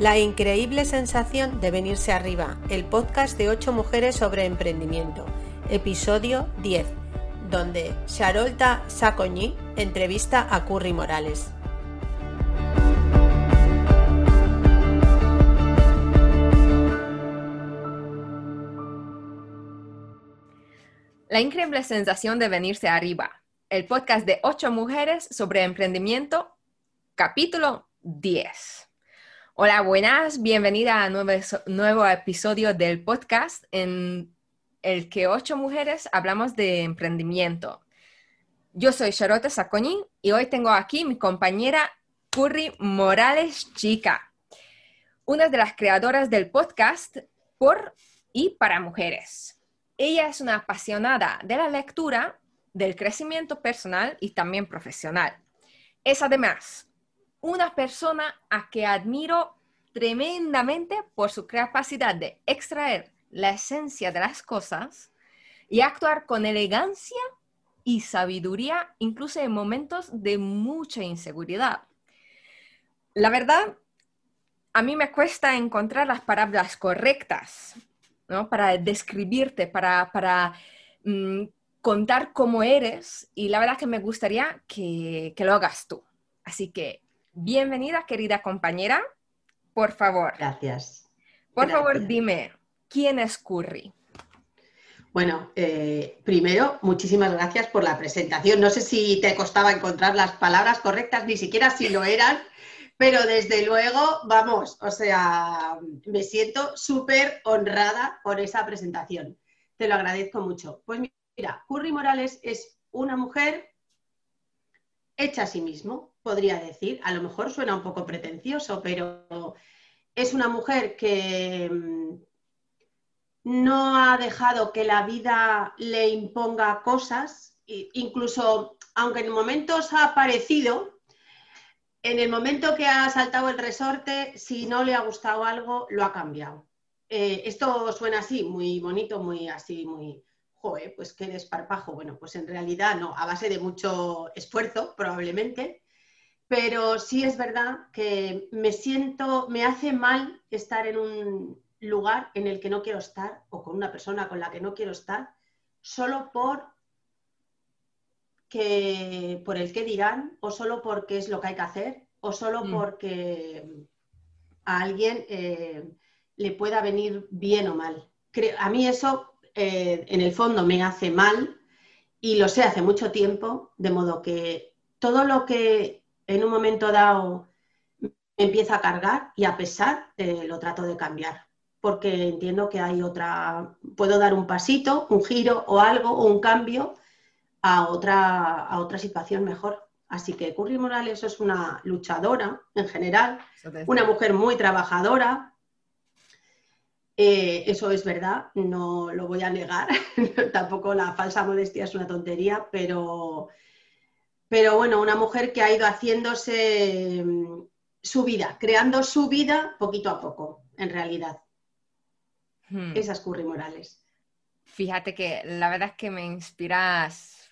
La increíble sensación de venirse arriba, el podcast de 8 mujeres sobre emprendimiento, episodio 10, donde Charolta Sacoñi entrevista a Curry Morales. La increíble sensación de venirse arriba, el podcast de 8 mujeres sobre emprendimiento, capítulo 10. Hola, buenas, bienvenida a nuevo, nuevo episodio del podcast en el que ocho mujeres hablamos de emprendimiento. Yo soy Charlotte Sacoñín y hoy tengo aquí mi compañera Curry Morales Chica, una de las creadoras del podcast por y para mujeres. Ella es una apasionada de la lectura, del crecimiento personal y también profesional. Es además una persona a que admiro tremendamente por su capacidad de extraer la esencia de las cosas y actuar con elegancia y sabiduría, incluso en momentos de mucha inseguridad. La verdad, a mí me cuesta encontrar las palabras correctas ¿no? para describirte, para, para mm, contar cómo eres y la verdad que me gustaría que, que lo hagas tú. Así que Bienvenida, querida compañera. Por favor. Gracias. Por favor, dime, ¿quién es Curry? Bueno, eh, primero, muchísimas gracias por la presentación. No sé si te costaba encontrar las palabras correctas, ni siquiera si lo eran, pero desde luego, vamos, o sea, me siento súper honrada por esa presentación. Te lo agradezco mucho. Pues mira, Curry Morales es una mujer hecha a sí mismo, podría decir. A lo mejor suena un poco pretencioso, pero es una mujer que mm, no ha dejado que la vida le imponga cosas, incluso aunque en momentos ha aparecido, en el momento que ha saltado el resorte, si no le ha gustado algo, lo ha cambiado. Eh, esto suena así, muy bonito, muy así, muy, joder, pues qué desparpajo. Bueno, pues en realidad no, a base de mucho esfuerzo, probablemente, pero sí es verdad que me siento, me hace mal estar en un lugar en el que no quiero estar o con una persona con la que no quiero estar, solo por que por el que dirán o solo porque es lo que hay que hacer o solo mm. porque a alguien eh, le pueda venir bien o mal. A mí eso eh, en el fondo me hace mal y lo sé hace mucho tiempo, de modo que todo lo que en un momento dado me empieza a cargar y a pesar eh, lo trato de cambiar, porque entiendo que hay otra, puedo dar un pasito, un giro o algo, o un cambio a otra, a otra situación mejor. Así que Curry Morales es una luchadora en general, una mujer muy trabajadora. Eh, eso es verdad, no lo voy a negar. Tampoco la falsa modestia es una tontería, pero pero bueno, una mujer que ha ido haciéndose mm, su vida, creando su vida poquito a poco, en realidad. Hmm. Esas Curry Morales. Fíjate que la verdad es que me inspiras,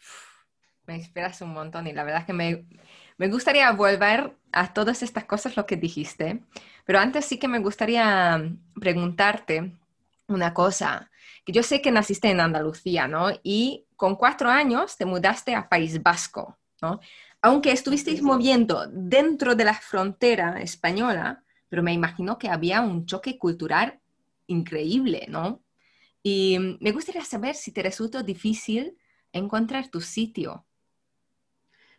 me inspiras un montón y la verdad es que me, me gustaría volver a todas estas cosas lo que dijiste, pero antes sí que me gustaría preguntarte una cosa, que yo sé que naciste en Andalucía, ¿no? Y con cuatro años te mudaste a País Vasco. Aunque estuvisteis moviendo dentro de la frontera española, pero me imagino que había un choque cultural increíble, ¿no? Y me gustaría saber si te resultó difícil encontrar tu sitio.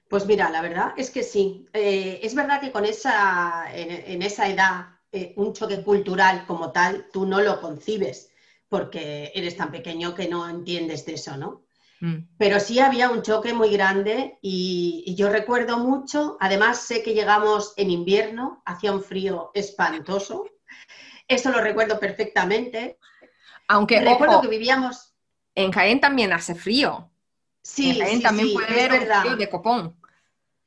Pues mira, la verdad es que sí. Eh, es verdad que con esa, en, esa edad, eh, un choque cultural como tal, tú no lo concibes, porque eres tan pequeño que no entiendes de eso, ¿no? Mm. Pero sí había un choque muy grande y, yo recuerdo mucho, además sé que llegamos en invierno, hacía un frío espantoso, eso lo recuerdo perfectamente. Aunque recuerdo que vivíamos... En Jaén también hace frío. Sí, en Jaén también puede haber verdad. frío de copón.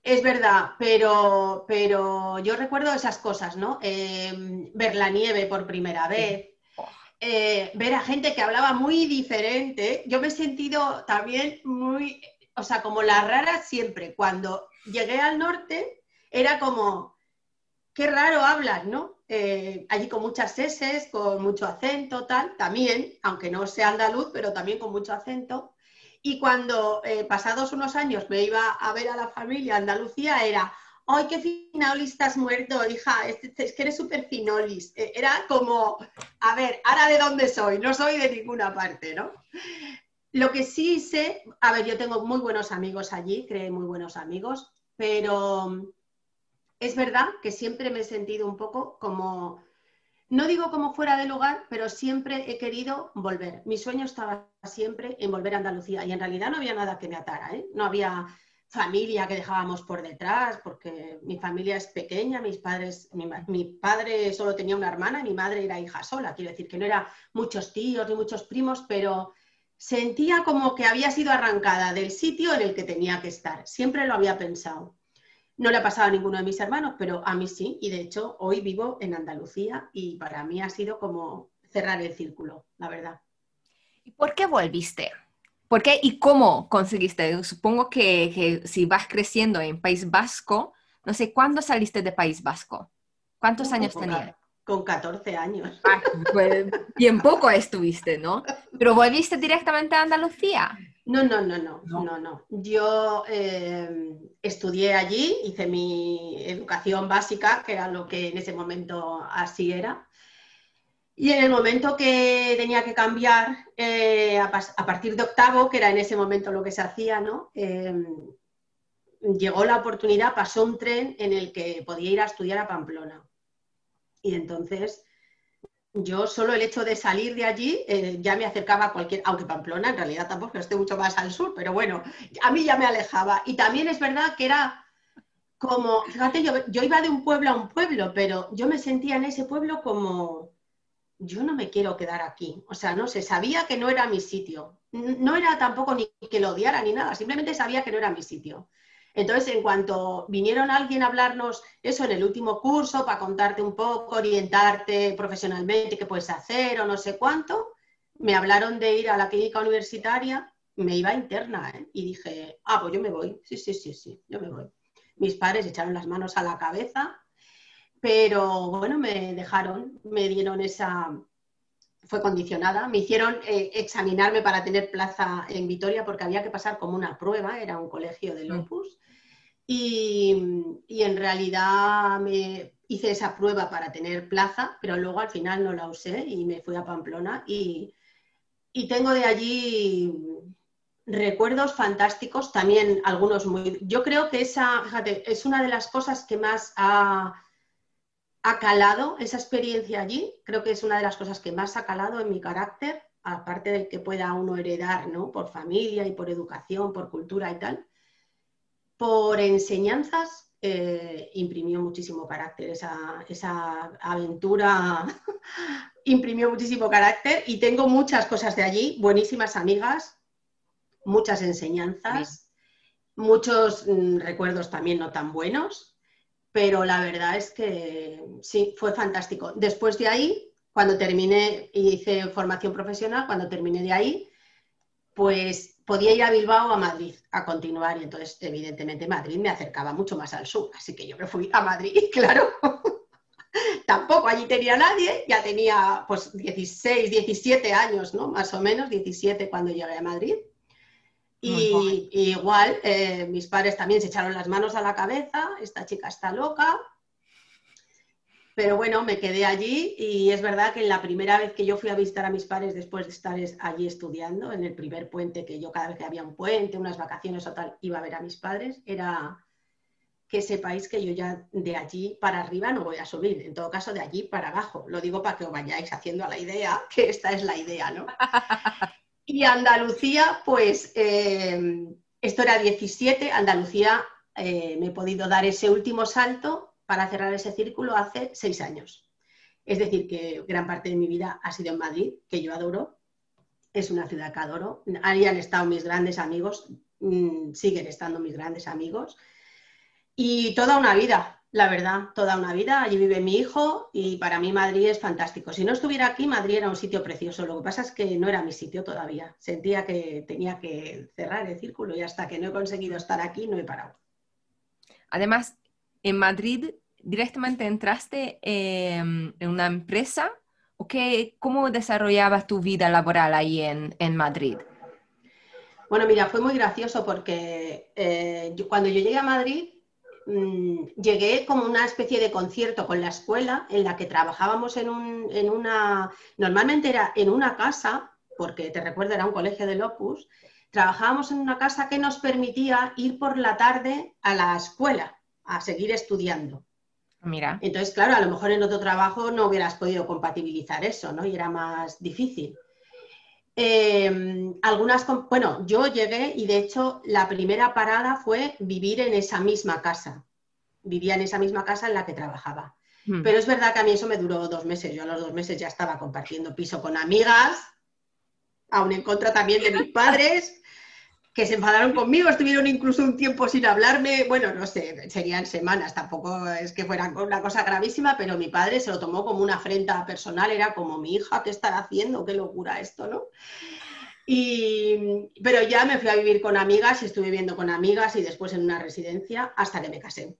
Es verdad, pero, pero yo recuerdo esas cosas, ¿no? Eh, ver la nieve por primera vez, eh, ver a gente que hablaba muy diferente. Yo me he sentido también muy, o sea, como la rara siempre. Cuando llegué al norte era como, qué raro hablas, ¿no? eh, allí con muchas S, con mucho acento, tal, también, aunque no sea andaluz, pero también con mucho acento. Y cuando eh, pasados unos años me iba a ver a la familia Andalucía, era, ¡ay, qué finolis estás muerto, hija! Es, es que eres súper finolis. Eh, era como, a ver, ¿ahora de dónde soy? No soy de ninguna parte, ¿no? Lo que sí sé, a ver, yo tengo muy buenos amigos allí, creé muy buenos amigos, pero es verdad que siempre me he sentido un poco como, no digo como fuera de lugar, pero siempre he querido volver. Mi sueño estaba siempre en volver a Andalucía y en realidad no había nada que me atara, ¿eh? no había familia que dejábamos por detrás, porque mi familia es pequeña, mis padres, mi, mi, padre solo tenía una hermana y mi madre era hija sola, quiero decir que no era muchos tíos ni muchos primos, pero sentía como que había sido arrancada del sitio en el que tenía que estar. Siempre lo había pensado. No le ha pasado a ninguno de mis hermanos, pero a mí sí. Y de hecho, hoy vivo en Andalucía y para mí ha sido como cerrar el círculo, la verdad. ¿Y por qué volviste? ¿Por qué y cómo conseguiste? Supongo que, que si vas creciendo en País Vasco, no sé, ¿cuándo saliste de País Vasco? ¿Cuántos años tenías? Con 14 años. Ah, pues bien poco estuviste, ¿no? Pero volviste directamente a Andalucía. No, no, no, no, no, no. Yo eh, estudié allí, hice mi educación básica, que era lo que en ese momento así era. Y en el momento que tenía que cambiar, eh, a, partir de octavo, que era en ese momento lo que se hacía, ¿no? Eh, llegó la oportunidad, pasó un tren en el que podía ir a estudiar a Pamplona. Y entonces yo solo el hecho de salir de allí eh, ya me acercaba a cualquier, aunque Pamplona en realidad tampoco esté mucho más al sur, pero bueno, a mí ya me alejaba. Y también es verdad que era como, fíjate, yo iba de un pueblo a un pueblo, pero yo me sentía en ese pueblo como, yo no me quiero quedar aquí. O sea, no sé, sabía que no era mi sitio. No era tampoco ni que lo odiara ni nada, simplemente sabía que no era mi sitio. Entonces, en cuanto vinieron alguien a hablarnos eso en el último curso, para contarte un poco, orientarte profesionalmente, qué puedes hacer o no sé cuánto, me hablaron de ir a la clínica universitaria, me iba interna, ¿eh? y dije, ah, pues yo me voy, sí, sí, sí, sí, yo me voy. Mis padres echaron las manos a la cabeza, pero bueno, me dejaron, me dieron esa, fue condicionada. Me hicieron eh, examinarme para tener plaza en Vitoria porque había que pasar como una prueba, era un colegio de Opus. Y, en realidad me hice esa prueba para tener plaza, pero luego al final no la usé y me fui a Pamplona y, tengo de allí recuerdos fantásticos, también algunos muy... Yo creo que esa, fíjate, es una de las cosas que más ha, ha calado, esa experiencia allí, creo que es una de las cosas que más ha calado en mi carácter, aparte del que pueda uno heredar, ¿no? Por familia y por educación, por cultura y tal. Por enseñanzas eh, imprimió muchísimo carácter, esa, esa aventura. Imprimió muchísimo carácter y tengo muchas cosas de allí, buenísimas amigas, muchas enseñanzas, muchos mm, recuerdos también no tan buenos, pero la verdad es que sí, fue fantástico. Después de ahí, cuando terminé, hice formación profesional, cuando terminé de ahí, pues podía ir a Bilbao o a Madrid a continuar y entonces evidentemente Madrid me acercaba mucho más al sur, así que yo me fui a Madrid, claro. Tampoco allí tenía nadie, ya tenía pues 16, 17 años, ¿no? Más o menos, 17 cuando llegué a Madrid. Y, igual, eh, mis padres también se echaron las manos a la cabeza, esta chica está loca, pero bueno, me quedé allí y es verdad que en la primera vez que yo fui a visitar a mis padres después de estar allí estudiando, en el primer puente que yo cada vez que había un puente, unas vacaciones o tal, iba a ver a mis padres, era que sepáis que yo ya de allí para arriba no voy a subir, en todo caso de allí para abajo. Lo digo para que os vayáis haciendo a la idea, que esta es la idea, ¿no? Y Andalucía, pues eh, esto era 17, Andalucía eh, me he podido dar ese último salto para cerrar ese círculo hace seis años. Es decir, que gran parte de mi vida ha sido en Madrid, que yo adoro. Es una ciudad que adoro. Ahí han estado mis grandes amigos, mm, siguen estando mis grandes amigos. Y toda una vida, la verdad, toda una vida. Allí vive mi hijo y para mí Madrid es fantástico. Si no estuviera aquí, Madrid era un sitio precioso. Lo que pasa es que no era mi sitio todavía. Sentía que tenía que cerrar el círculo y hasta que no he conseguido estar aquí no he parado. Además, en Madrid directamente entraste em, en una empresa o qué, cómo desarrollabas tu vida laboral ahí en, en Madrid? Bueno, mira, fue muy gracioso porque eh, cuando yo llegué a Madrid, mm, llegué como una especie de concierto con la escuela en la que trabajábamos en, en una, normalmente era en una casa, porque te recuerdo era un colegio del Opus, trabajábamos en una casa que nos permitía ir por la tarde a la escuela a seguir estudiando. Mira. Entonces, claro, a lo mejor en otro trabajo no hubieras podido compatibilizar eso, ¿no? Y era más difícil. Em, algunas, bueno, yo llegué y de hecho la primera parada fue vivir en esa misma casa. Vivía en esa misma casa en la que trabajaba. Hmm. Pero es verdad que a mí eso me duró dos meses. Yo a los dos meses ya estaba compartiendo piso con amigas, aún en contra también de mis padres que se enfadaron conmigo, estuvieron incluso un tiempo sin hablarme, bueno, no sé, serían semanas, tampoco es que fuera una cosa gravísima, pero mi padre se lo tomó como una afrenta personal, era como mi hija, ¿qué estará haciendo? Qué locura esto, ¿no? Y, pero ya me fui a vivir con amigas y estuve viviendo con amigas y después en una residencia hasta que me casé.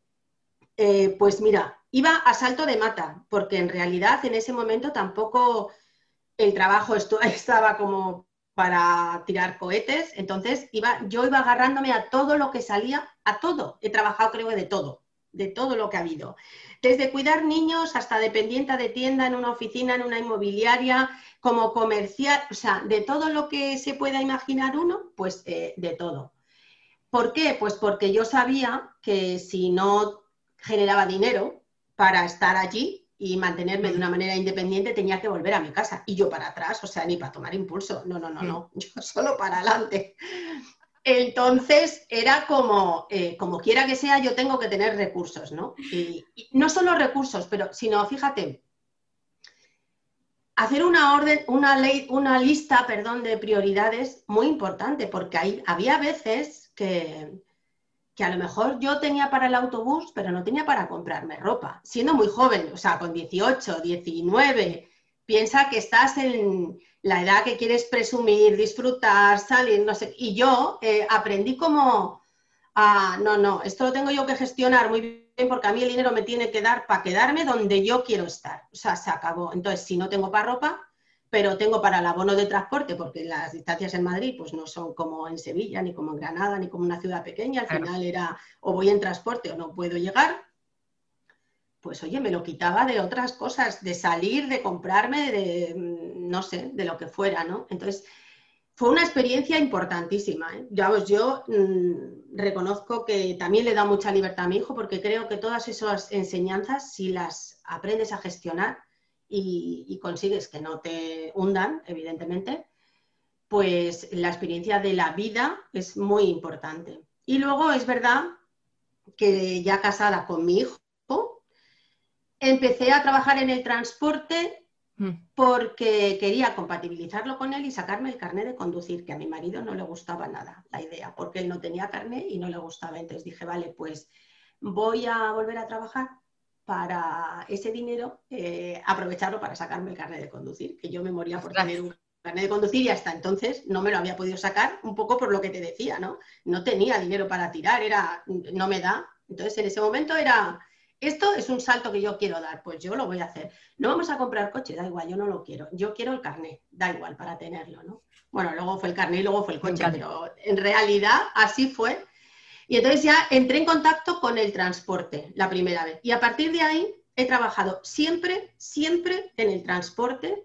Eh, pues mira, iba a salto de mata, porque en realidad en ese momento tampoco el trabajo estaba como para tirar cohetes, entonces iba, yo iba agarrándome a todo lo que salía, a todo. He trabajado creo de todo, de todo lo que ha habido. Desde cuidar niños hasta dependiente de tienda en una oficina, en una inmobiliaria, como comercial, o sea, de todo lo que se pueda imaginar uno, pues eh, de todo. ¿Por qué? Pues porque yo sabía que si no generaba dinero para estar allí, y mantenerme de una manera independiente, tenía que volver a mi casa. Y yo para atrás, o sea, ni para tomar impulso. No, no, no, no. Yo solo para adelante. Entonces era como, eh, como quiera que sea, yo tengo que tener recursos, ¿no? Y, no solo recursos, pero sino, fíjate, hacer una orden, una ley, una lista, perdón, de prioridades muy importante, porque hay, había veces que, que a lo mejor yo tenía para el autobús, pero no tenía para comprarme ropa, siendo muy joven, o sea, con 18, 19, piensa que estás en la edad que quieres presumir, disfrutar, salir, no sé, y yo eh, aprendí como, a, no, no, esto lo tengo yo que gestionar muy bien porque a mí el dinero me tiene que dar para quedarme donde yo quiero estar, o sea, se acabó. Entonces, si no tengo para ropa, pero tengo para el abono de transporte, porque las distancias en Madrid pues no son como en Sevilla, ni como en Granada, ni como una ciudad pequeña, al final era o voy en transporte o no puedo llegar, pues oye, me lo quitaba de otras cosas, de salir, de comprarme, de no sé, de lo que fuera, ¿no? Entonces, fue una experiencia importantísima. ¿eh? Ya, pues, yo mm, reconozco que también le da mucha libertad a mi hijo porque creo que todas esas enseñanzas, si las aprendes a gestionar, y, consigues que no te hundan, evidentemente, pues la experiencia de la vida es muy importante. Y luego es verdad que ya casada con mi hijo, empecé a trabajar en el transporte mm. porque quería compatibilizarlo con él y sacarme el carnet de conducir, que a mi marido no le gustaba nada la idea, porque él no tenía carnet y no le gustaba. Entonces dije, vale, pues voy a volver a trabajar para ese dinero eh, aprovecharlo para sacarme el carnet de conducir, que yo me moría por tener un carnet de conducir y hasta entonces no me lo había podido sacar, un poco por lo que te decía, ¿no? No tenía dinero para tirar, era, no me da. Entonces en ese momento era, esto es un salto que yo quiero dar, pues yo lo voy a hacer. No vamos a comprar coche, da igual, yo no lo quiero. Yo quiero el carnet, da igual para tenerlo, ¿no? Bueno, luego fue el carnet y luego fue el coche, pero en realidad así fue y entonces ya entré en contacto con el transporte la primera vez. Y a partir de ahí he trabajado siempre, siempre en el transporte,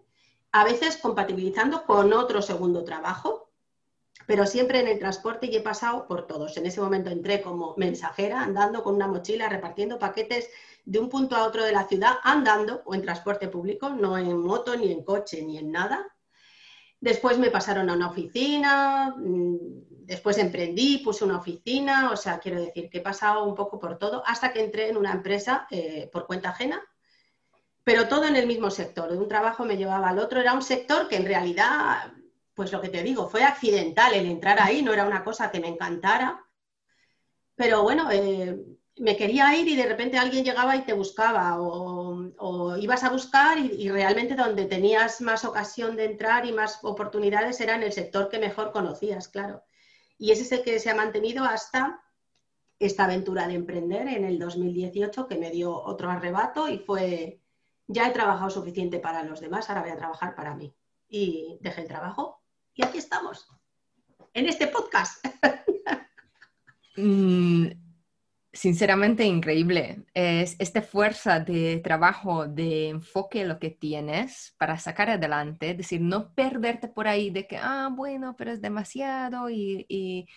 a veces compatibilizando con otro segundo trabajo, pero siempre en el transporte y he pasado por todos. En ese momento entré como mensajera, andando con una mochila, repartiendo paquetes de un punto a otro de la ciudad, andando o en transporte público, no en moto, ni en coche, ni en nada. Después me pasaron a una oficina, mm, después emprendí, puse una oficina, o sea, quiero decir que he pasado un poco por todo hasta que entré en una empresa eh, por cuenta ajena, pero todo en el mismo sector. De un trabajo me llevaba al otro. Era un sector que en realidad, pues lo que te digo, fue accidental el entrar ahí, no era una cosa que me encantara. Pero bueno, eh, me quería ir y de repente alguien llegaba y te buscaba o, ibas a buscar y, realmente donde tenías más ocasión de entrar y más oportunidades era en el sector que mejor conocías, claro. Y ese es el que se ha mantenido hasta esta aventura de emprender en el 2018 que me dio otro arrebato y fue, ya he trabajado suficiente para los demás, ahora voy a trabajar para mí. Y dejé el trabajo y aquí estamos, en este podcast. Mm, sinceramente increíble. Es esta fuerza de trabajo, de enfoque lo que tienes para sacar adelante, es decir, no perderte por ahí de que, ah, bueno, pero es demasiado y, y,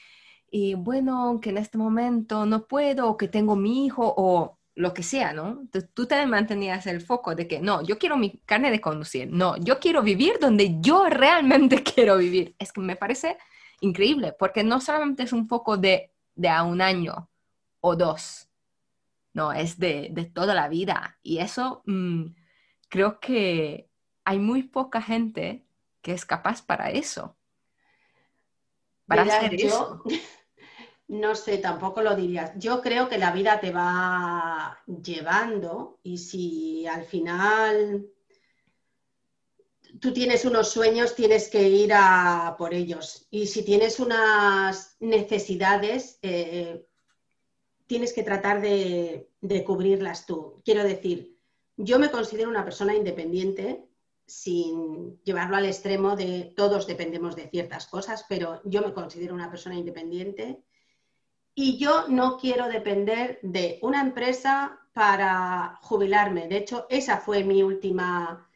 y bueno, que en este momento no puedo, o que tengo mi hijo, o lo que sea, ¿no? Entonces, tú te mantenías el foco de que no, yo quiero mi carne de conducir, no, yo quiero vivir donde yo realmente quiero vivir. Es que me parece increíble, porque no solamente es un foco de, de a un año, o dos. No, es de, toda la vida. Y eso mm, creo que hay muy poca gente que es capaz para eso. Para hacer eso. No sé, tampoco lo dirías. Yo creo que la vida te va llevando y si al final tú tienes unos sueños, tienes que ir a por ellos. Y si tienes unas necesidades, eh, tienes que tratar de, cubrirlas tú. Quiero decir, yo me considero una persona independiente sin llevarlo al extremo de todos dependemos de ciertas cosas, pero yo me considero una persona independiente y yo no quiero depender de una empresa para jubilarme. De hecho, esa fue mi última...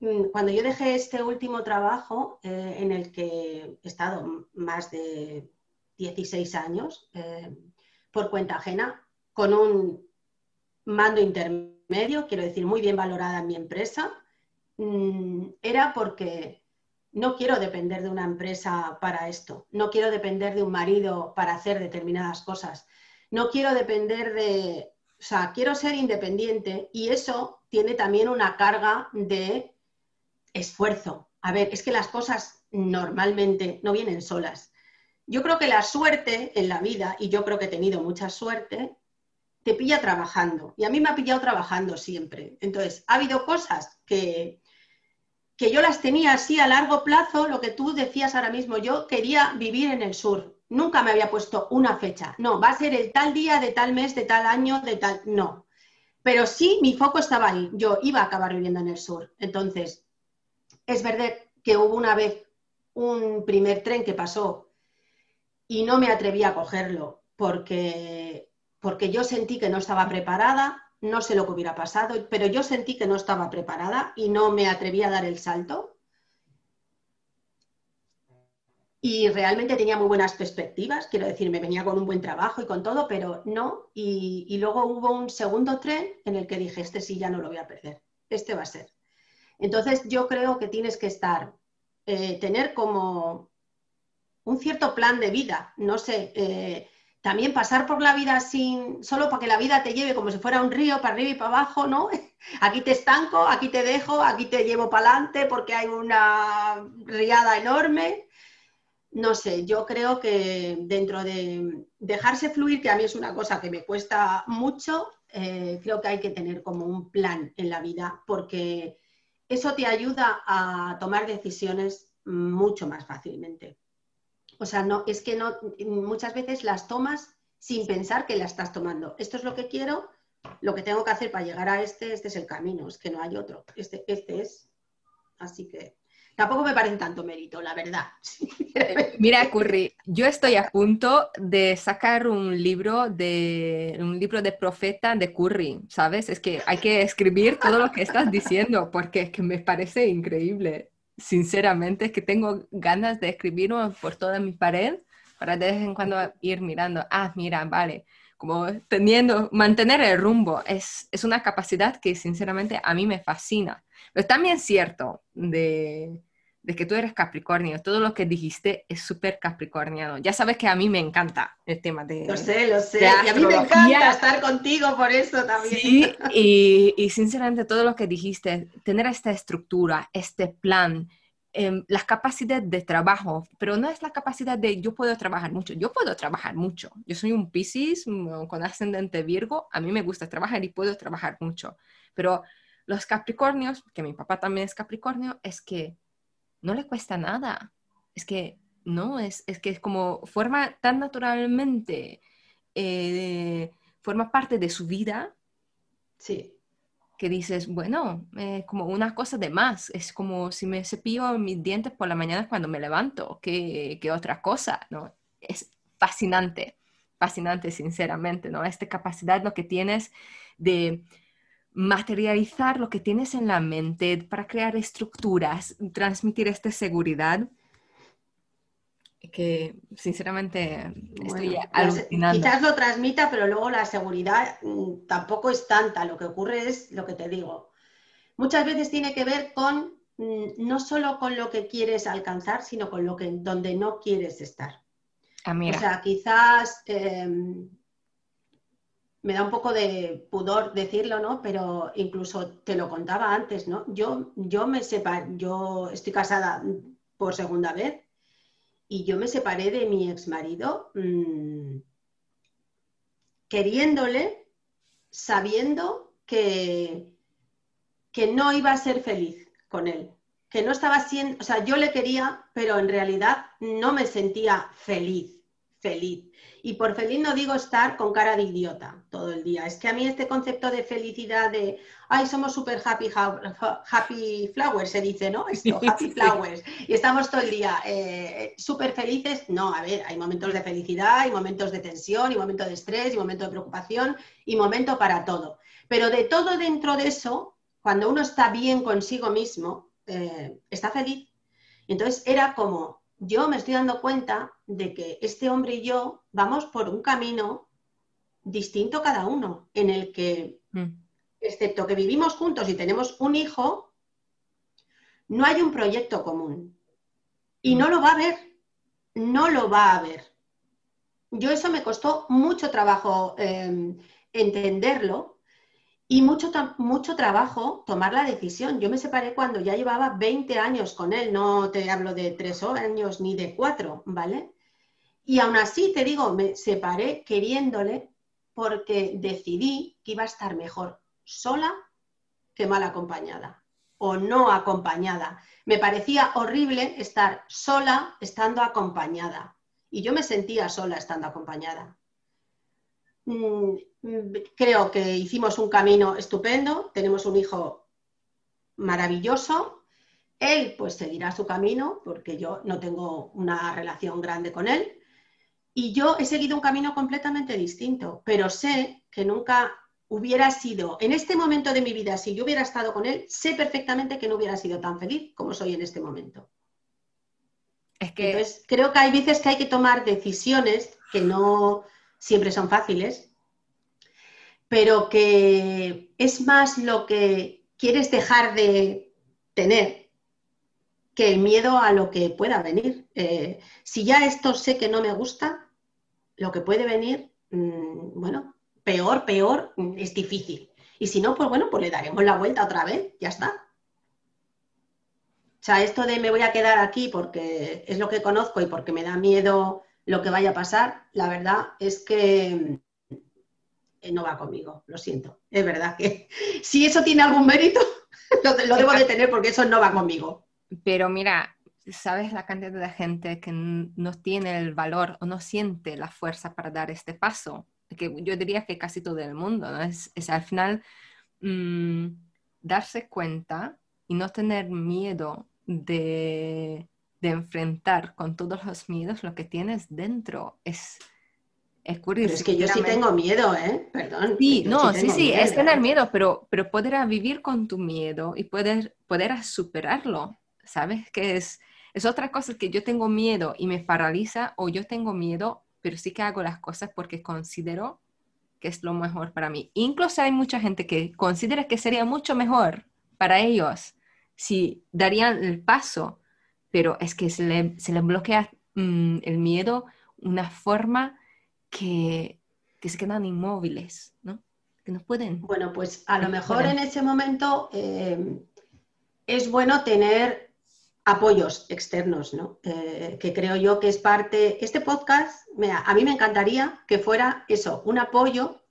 Mm, cuando yo dejé este último trabajo eh, en el que he estado más de 16 años, eh, por cuenta ajena, con un mando intermedio, quiero decir, muy bien valorada en mi empresa, mm, era porque no quiero depender de una empresa para esto, no quiero depender de un marido para hacer determinadas cosas, no quiero depender de, o sea, quiero ser independiente y eso tiene también una carga de esfuerzo. A ver, es que las cosas normalmente no vienen solas. Yo creo que la suerte en la vida, y yo creo que he tenido mucha suerte, te pilla trabajando. Y a mí me ha pillado trabajando siempre. Entonces, ha habido cosas que, que yo las tenía así a largo plazo, lo que tú decías ahora mismo, yo quería vivir en el sur. Nunca me había puesto una fecha. No, va a ser el tal día, de tal mes, de tal año, de tal... No. Pero sí, mi foco estaba ahí. Yo iba a acabar viviendo en el sur. Entonces, es verdad que hubo una vez un primer tren que pasó y no me atreví a cogerlo porque, porque yo sentí que no estaba preparada, no sé lo que hubiera pasado, pero yo sentí que no estaba preparada y no me atreví a dar el salto. Y realmente tenía muy buenas perspectivas, quiero decir, me venía con un buen trabajo y con todo, pero no. Y, luego hubo un segundo tren en el que dije, este sí ya no lo voy a perder, este va a ser. Entonces yo creo que tienes que estar, eh, tener como un cierto plan de vida, no sé, eh, también pasar por la vida sin, solo para que la vida te lleve como si fuera un río para arriba y para abajo, ¿no? Aquí te estanco, aquí te dejo, aquí te llevo para adelante porque hay una riada enorme. No sé, yo creo que dentro de dejarse fluir, que a mí es una cosa que me cuesta mucho, eh, creo que hay que tener como un plan en la vida porque eso te ayuda a tomar decisiones mucho más fácilmente. O sea, no, es que no, muchas veces las tomas sin pensar que las estás tomando. Esto es lo que quiero, lo que tengo que hacer para llegar a este, este es el camino, es que no hay otro. Este, este es. Así que tampoco me parece tanto mérito, la verdad. Mira, Curry, yo estoy a punto de sacar un libro de un libro de profeta de Curry, ¿sabes? Es que hay que escribir todo lo que estás diciendo porque es que me parece increíble sinceramente es que tengo ganas de escribirlo por toda mi pared para de vez en cuando ir mirando, ah, mira, vale, como teniendo, mantener el rumbo, es, es una capacidad que sinceramente a mí me fascina. Pero también es cierto de, de que tú eres Capricornio, todo lo que dijiste es súper capricorniano. Ya sabes que a mí me encanta el tema de... Lo sé, lo sé. Y a mí me encanta estar contigo por eso también. Sí, y, y sinceramente todo lo que dijiste, tener esta estructura, este plan, eh, las capacidades de trabajo, pero no es la capacidad de yo puedo trabajar mucho, yo puedo trabajar mucho. Yo soy un Pisces mm, con ascendente Virgo, a mí me gusta trabajar y puedo trabajar mucho, pero los Capricornios, que mi papá también es Capricornio, es que no le cuesta nada. Es que no, es, es que es como forma tan naturalmente eh, forma parte de su vida. Sí. Que dices, bueno, eh, como una cosa de más. Es como si me cepillo mis dientes por la mañana cuando me levanto, que, que otra cosa, ¿no? Es fascinante, fascinante, sinceramente, ¿no? Esta capacidad, lo que tienes de materializar lo que tienes en la mente para crear estructuras, transmitir esta seguridad que sinceramente estoy alucinando. Quizás lo transmita, pero luego la seguridad mm, tampoco es tanta. Lo que ocurre es lo que te digo. Muchas veces tiene que ver con mm, no solo con lo que quieres alcanzar, sino con lo que donde no quieres estar. Ah, o sea, quizás em, me da un poco de pudor decirlo, ¿no? Pero incluso te lo contaba antes, ¿no? Yo, yo me sepa, yo estoy casada por segunda vez y yo me separé de mi ex marido mm, queriéndole, sabiendo que, que no iba a ser feliz con él, que no estaba siendo, o sea, yo le quería, pero en realidad no me sentía feliz, feliz. Y por feliz no digo estar con cara de idiota todo el día. Es que a mí este concepto de felicidad de, ay, somos super happy, happy flowers, se dice, ¿no? Esto, happy flowers. Y estamos todo el día eh, súper felices. No, a ver, hay momentos de felicidad, hay momentos de tensión, y momentos de estrés, y momentos de preocupación, y momento para todo. Pero de todo dentro de eso, cuando uno está bien consigo mismo, eh, está feliz. Entonces era como, yo me estoy dando cuenta de que este hombre y yo vamos por un camino distinto cada uno, en el que, mm. excepto que vivimos juntos y tenemos un hijo, no hay un proyecto común. Y mm. no lo va a haber, no lo va a haber. Yo eso me costó mucho trabajo eh, entenderlo, y mucho, mucho trabajo tomar la decisión. Yo me separé cuando ya llevaba 20 años con él, no te hablo de tres años ni de cuatro, ¿vale? Y aún así te digo, me separé queriéndole porque decidí que iba a estar mejor sola que mal acompañada o no acompañada. Me parecía horrible estar sola estando acompañada y yo me sentía sola estando acompañada. Mm, creo que hicimos un camino estupendo, tenemos un hijo maravilloso, él pues seguirá su camino porque yo no tengo una relación grande con él y yo he seguido un camino completamente distinto, pero sé que nunca hubiera sido, en este momento de mi vida, si yo hubiera estado con él, sé perfectamente que no hubiera sido tan feliz como soy en este momento. Es que... Entonces, creo que hay veces que hay que tomar decisiones que no siempre son fáciles, pero que es más lo que quieres dejar de tener que el miedo a lo que pueda venir. Eh, si ya esto sé que no me gusta, lo que puede venir, mm, bueno, peor, peor, mm, es difícil. Y si no, pues bueno, pues le daremos la vuelta otra vez, ya está. O sea, esto de me voy a quedar aquí porque es lo que conozco y porque me da miedo lo que vaya a pasar, la verdad es que eh, no va conmigo, lo siento. Es verdad que si eso tiene algún mérito, lo, debo de tener porque eso no va conmigo. Pero mira, ¿sabes la cantidad de gente que no tiene el valor o no siente la fuerza para dar este paso? Que yo diría que casi todo el mundo, ¿no? Es, al final mm, darse cuenta y no tener miedo de de enfrentar con todos los miedos lo que tienes dentro. Es, es curioso. es que yo sí tengo miedo, ¿eh? Perdón. Sí, no, sí, sí, es tener miedo, pero, pero poder vivir con tu miedo y poder, poder superarlo, ¿sabes? Que es, es otra cosa que yo tengo miedo y me paraliza o yo tengo miedo, pero sí que hago las cosas porque considero que es lo mejor para mí. Incluso hay mucha gente que considera que sería mucho mejor para ellos si darían el paso pero es que se le, se le bloquea mm, el miedo una forma que, que, se quedan inmóviles, ¿no? Que no pueden. Bueno, pues a lo mejor en ese momento eh, es bueno tener apoyos externos, ¿no? Eh, que creo yo que es parte, este podcast, a mí me encantaría que fuera eso, un apoyo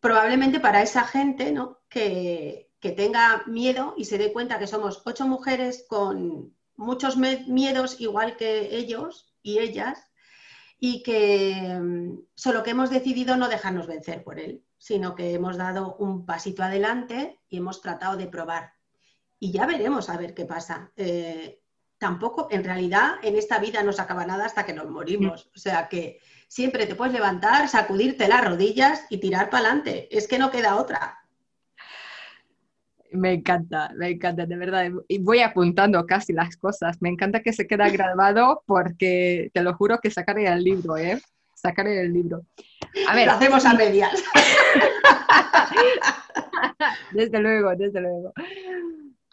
probablemente para esa gente, ¿no? Que, que tenga miedo y se dé cuenta que somos ocho mujeres con muchos miedos igual que ellos y ellas y que mm, solo que hemos decidido no dejarnos vencer por él, sino que hemos dado un pasito adelante y hemos tratado de probar. Y ya veremos a ver qué pasa. Eh, tampoco, en realidad, en esta vida no se acaba nada hasta que nos morimos. O sea que siempre te puedes levantar, sacudirte las rodillas y tirar para adelante. Es que no queda otra. Me encanta, me encanta, de verdad. Y voy apuntando casi las cosas. Me encanta que se quede grabado porque te lo juro que sacaré el libro, ¿eh? Sacaré el libro. A ver. Lo hacemos a medias. desde luego, desde luego.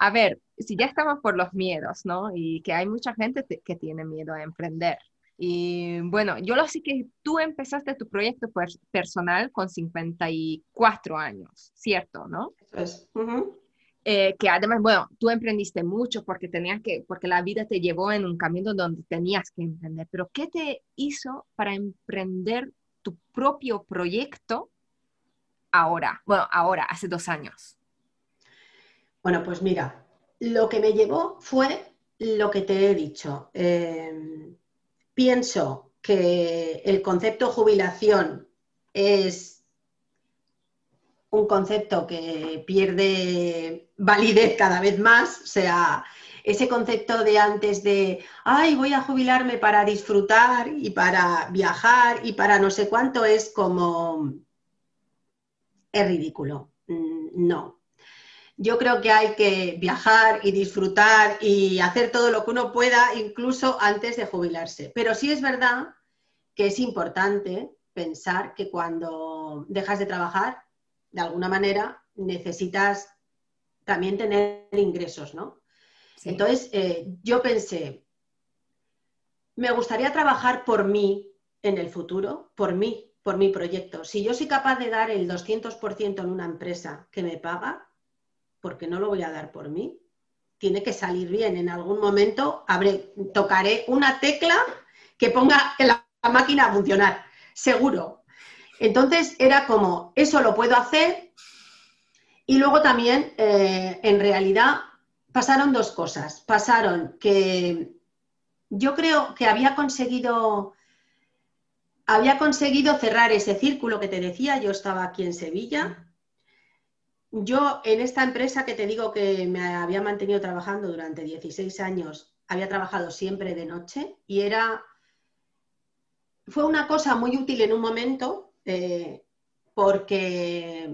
A ver, si ya estamos por los miedos, ¿no? Y que hay mucha gente que tiene miedo a emprender. Y bueno, yo lo sé que tú empezaste tu proyecto personal con 54 años, ¿cierto? ¿No? Eso es. Eh, que además, bueno, tú emprendiste mucho porque tenías que, porque la vida te llevó en un camino donde tenías que emprender, pero ¿qué te hizo para emprender tu propio proyecto ahora? Bueno, ahora, hace dos años. Bueno, pues mira, lo que me llevó fue lo que te he dicho. Em, pienso que el concepto jubilación es un concepto que pierde validez cada vez más, o sea, ese concepto de antes de, ay, voy a jubilarme para disfrutar y para viajar y para no sé cuánto, es como, es ridículo. Mm, no. Yo creo que hay que viajar y disfrutar y hacer todo lo que uno pueda, incluso antes de jubilarse. Pero sí es verdad que es importante pensar que cuando dejas de trabajar, de alguna manera necesitas también tener ingresos, ¿no? Entonces, eh, yo pensé, me gustaría trabajar por mí en el futuro, por mí, por mi proyecto. Si yo soy capaz de dar el 200% en una empresa que me paga, ¿por qué no lo voy a dar por mí? Tiene que salir bien. En algún momento tocaré una tecla que ponga la máquina a funcionar, seguro. Entonces era como, eso lo puedo hacer. Y luego también, eh, en realidad, pasaron dos cosas. Pasaron que yo creo que había conseguido, había conseguido cerrar ese círculo que te decía. Yo estaba aquí en Sevilla. Yo en esta empresa que te digo que me había mantenido trabajando durante 16 años, había trabajado siempre de noche y era, fue una cosa muy útil en un momento eh, porque,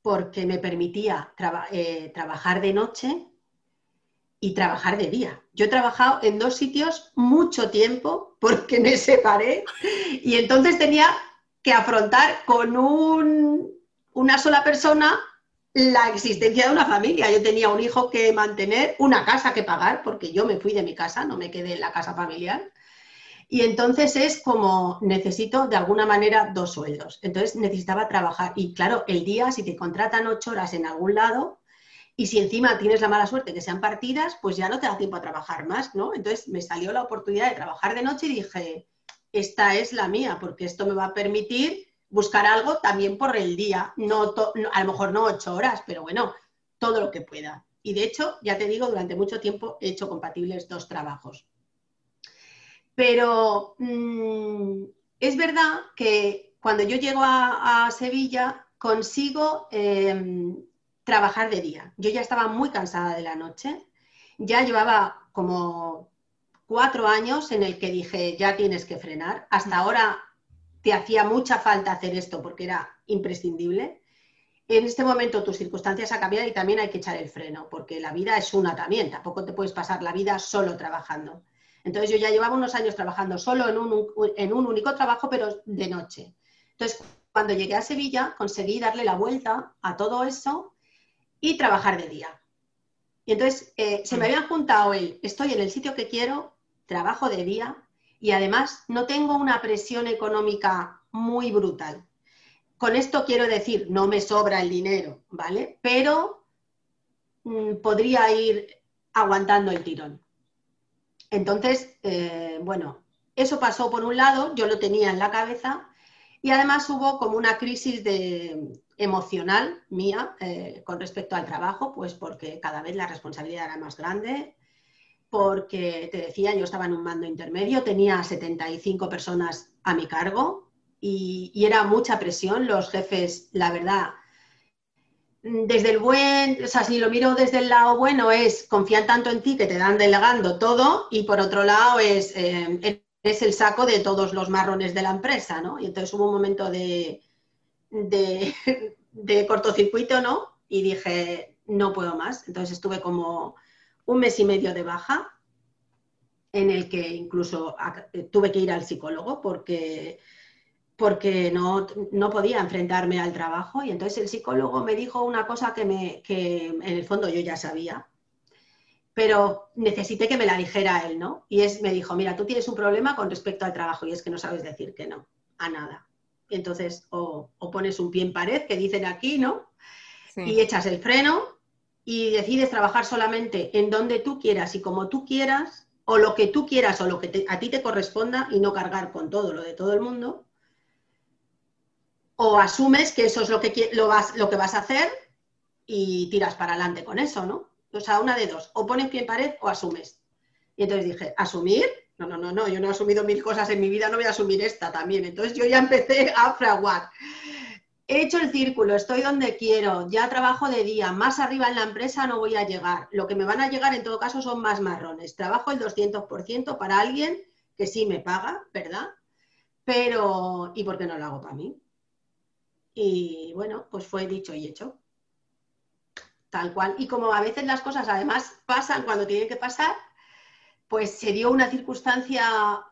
porque me permitía eh, trabajar de noche y trabajar de día. Yo he trabajado en dos sitios mucho tiempo porque me separé y entonces tenía que afrontar con una sola persona la existencia de una familia. Yo tenía un hijo que mantener, una casa que pagar, porque yo me fui de mi casa, no me quedé en la casa familiar. Y entonces es como necesito de alguna manera dos sueldos. Entonces necesitaba trabajar. Y claro, el día, si te contratan ocho horas en algún lado y si encima tienes la mala suerte que sean partidas, pues ya no te da tiempo a trabajar más, ¿no? Entonces me salió la oportunidad de trabajar de noche y dije, esta es la mía, porque esto me va a permitir buscar algo también por el día. No, a lo mejor no ocho horas, pero bueno, todo lo que pueda. Y de hecho, ya te digo, durante mucho tiempo he hecho compatibles dos trabajos. Pero mm, es verdad que cuando yo llego a, Sevilla consigo em, trabajar de día. Yo ya estaba muy cansada de la noche. Ya llevaba como cuatro años en el que dije, ya tienes que frenar. Hasta ahora te hacía mucha falta hacer esto porque era imprescindible. En este momento tus circunstancias han cambiado y también hay que echar el freno, porque la vida es una también, tampoco te puedes pasar la vida solo trabajando. Entonces yo ya llevaba unos años trabajando solo en un, único trabajo, pero de noche. Entonces, cuando llegué a Sevilla, conseguí darle la vuelta a todo eso y trabajar de día. Y entonces eh, se me habían juntado el, estoy en el sitio que quiero, trabajo de día y además no tengo una presión económica muy brutal. Con esto quiero decir, no me sobra el dinero, ¿vale? Pero mm, podría ir aguantando el tirón. Entonces, eh, bueno, eso pasó por un lado, yo lo tenía en la cabeza y además hubo como una crisis de, emocional mía eh, con respecto al trabajo, pues porque cada vez la responsabilidad era más grande porque te decía, yo estaba en un mando intermedio, tenía 75 personas a mi cargo y, era mucha presión. Los jefes, la verdad, desde el buen, o sea, si lo miro desde el lado bueno, es confían tanto en ti que te dan delegando todo, y por otro lado es, eh, es el saco de todos los marrones de la empresa, ¿no? Y entonces hubo un momento de, de cortocircuito, ¿no? Y dije, no puedo más. Entonces estuve como un mes y medio de baja, en el que incluso tuve que ir al psicólogo porque porque no, podía enfrentarme al trabajo y entonces el psicólogo me dijo una cosa que, me, que en el fondo yo ya sabía, pero necesité que me la dijera él, ¿no? Y es, me dijo, mira, tú tienes un problema con respecto al trabajo y es que no sabes decir que no, a nada. Y entonces, o, pones un pie en pared, que dicen aquí, ¿no? Y echas el freno y decides trabajar solamente en donde tú quieras y como tú quieras, o lo que tú quieras o lo que a ti te corresponda y no cargar con todo lo de todo el mundo o asumes que eso es lo que, lo, vas, lo que vas a hacer y tiras para adelante con eso, ¿no? O sea, una de dos, o pones pie en pared o asumes. Y entonces dije, ¿asumir? No, no, no, no, yo no he asumido mil cosas en mi vida, no voy a asumir esta también. Entonces yo ya empecé a fraguar. He hecho el círculo, estoy donde quiero, ya trabajo de día, más arriba en la empresa no voy a llegar. Lo que me van a llegar en todo caso son más marrones. Trabajo el 200% para alguien que sí me paga, ¿verdad? Pero, ¿y por qué no lo hago para mí? Y bueno, pues fue dicho y hecho. Tal cual. Y como a veces las cosas además pasan cuando tienen que pasar, pues se dio una circunstancia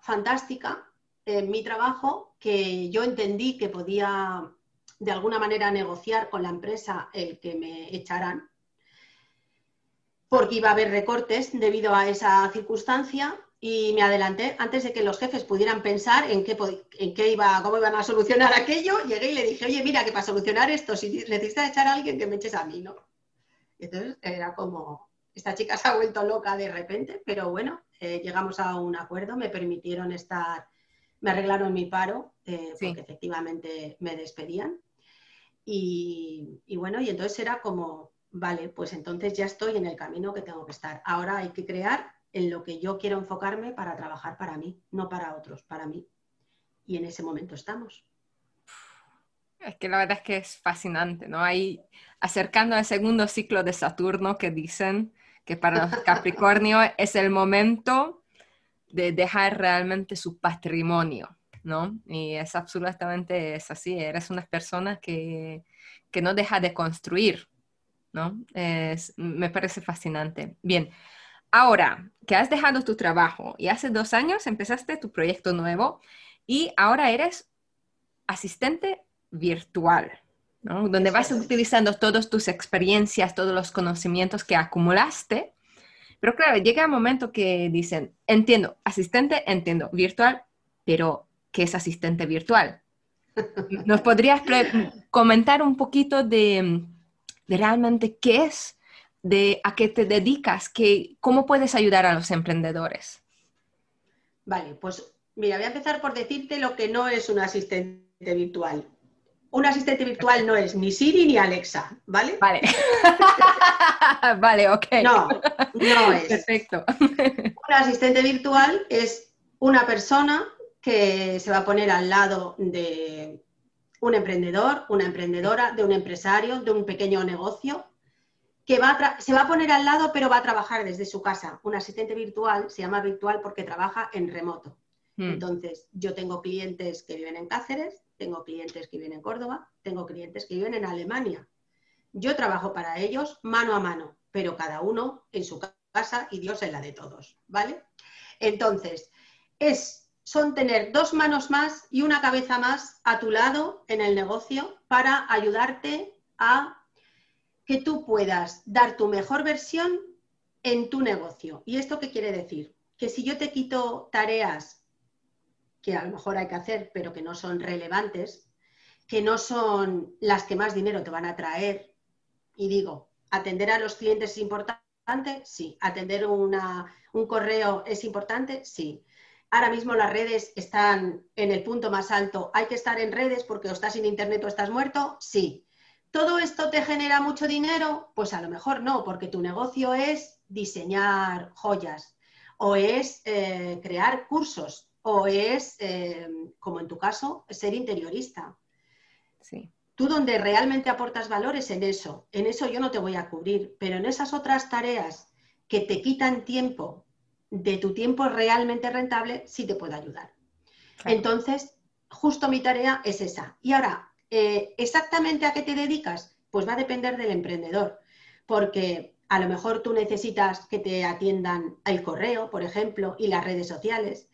fantástica en mi trabajo que yo entendí que podía de alguna manera negociar con la empresa el que me echaran, porque iba a haber recortes debido a esa circunstancia y me adelanté antes de que los jefes pudieran pensar en qué, en qué iba, cómo iban a solucionar aquello, llegué y le dije, oye, mira, que para solucionar esto, si necesitas echar a alguien, que me eches a mí, ¿no? entonces era como, esta chica se ha vuelto loca de repente, pero bueno, eh, llegamos a un acuerdo, me permitieron estar, me arreglaron mi paro, eh, porque efectivamente me despedían. Y, y bueno, y entonces era como, vale, pues entonces ya estoy en el camino que tengo que estar. Ahora hay que crear en lo que yo quiero enfocarme para trabajar para mí, no para otros, para mí. Y en ese momento estamos. Es que la verdad es que es fascinante, ¿no? Ahí acercando al segundo ciclo de Saturno que dicen que para los Capricornio es el momento de dejar realmente su patrimonio, ¿no? Y es absolutamente es así, eres una persona que, que no deja de construir, ¿no? Es, me parece fascinante. Bien, Ahora que has dejado tu trabajo y hace dos años empezaste tu proyecto nuevo y ahora eres asistente virtual, ¿no? donde vas utilizando todas tus experiencias, todos los conocimientos que acumulaste. Pero claro, llega el momento que dicen, entiendo, asistente, entiendo, virtual, pero ¿qué es asistente virtual? ¿Nos podrías comentar un poquito de, de realmente qué es de a qué te dedicas, que, cómo puedes ayudar a los emprendedores. Vale, pues mira, voy a empezar por decirte lo que no es un asistente virtual. Un asistente virtual no es ni Siri ni Alexa, ¿vale? Vale. vale, ok. No, no es. Perfecto. un asistente virtual es una persona que se va a poner al lado de un emprendedor, una emprendedora, de un empresario, de un pequeño negocio que va se va a poner al lado, pero va a trabajar desde su casa. Un asistente virtual se llama virtual porque trabaja en remoto. Hmm. Entonces, yo tengo clientes que viven en Cáceres, tengo clientes que viven en Córdoba, tengo clientes que viven en Alemania. Yo trabajo para ellos mano a mano, pero cada uno en su casa y Dios en la de todos, ¿vale? Entonces, es, son tener dos manos más y una cabeza más a tu lado en el negocio para ayudarte a que tú puedas dar tu mejor versión en tu negocio. ¿Y esto qué quiere decir? Que si yo te quito tareas que a lo mejor hay que hacer, pero que no son relevantes, que no son las que más dinero te van a traer, y digo, atender a los clientes es importante, sí. Atender un correo es importante, sí. Ahora mismo las redes están en el punto más alto. ¿Hay que estar en redes porque o estás sin internet o estás muerto? Sí. ¿Todo esto te genera mucho dinero? Pues a lo mejor no, porque tu negocio es diseñar joyas. o es eh, crear cursos, o es, eh, como en tu caso, ser interiorista. Sí. Tú donde realmente aportas valores en eso, en eso yo no te voy a cubrir, pero en esas otras tareas que te quitan tiempo de tu tiempo realmente rentable, sí te puedo ayudar. Entonces, justo mi tarea es esa. Y ahora, eh, ¿exactamente a qué te dedicas? Pues va a depender del emprendedor, porque a lo mejor tú necesitas que te atiendan el correo, por ejemplo, y las redes sociales.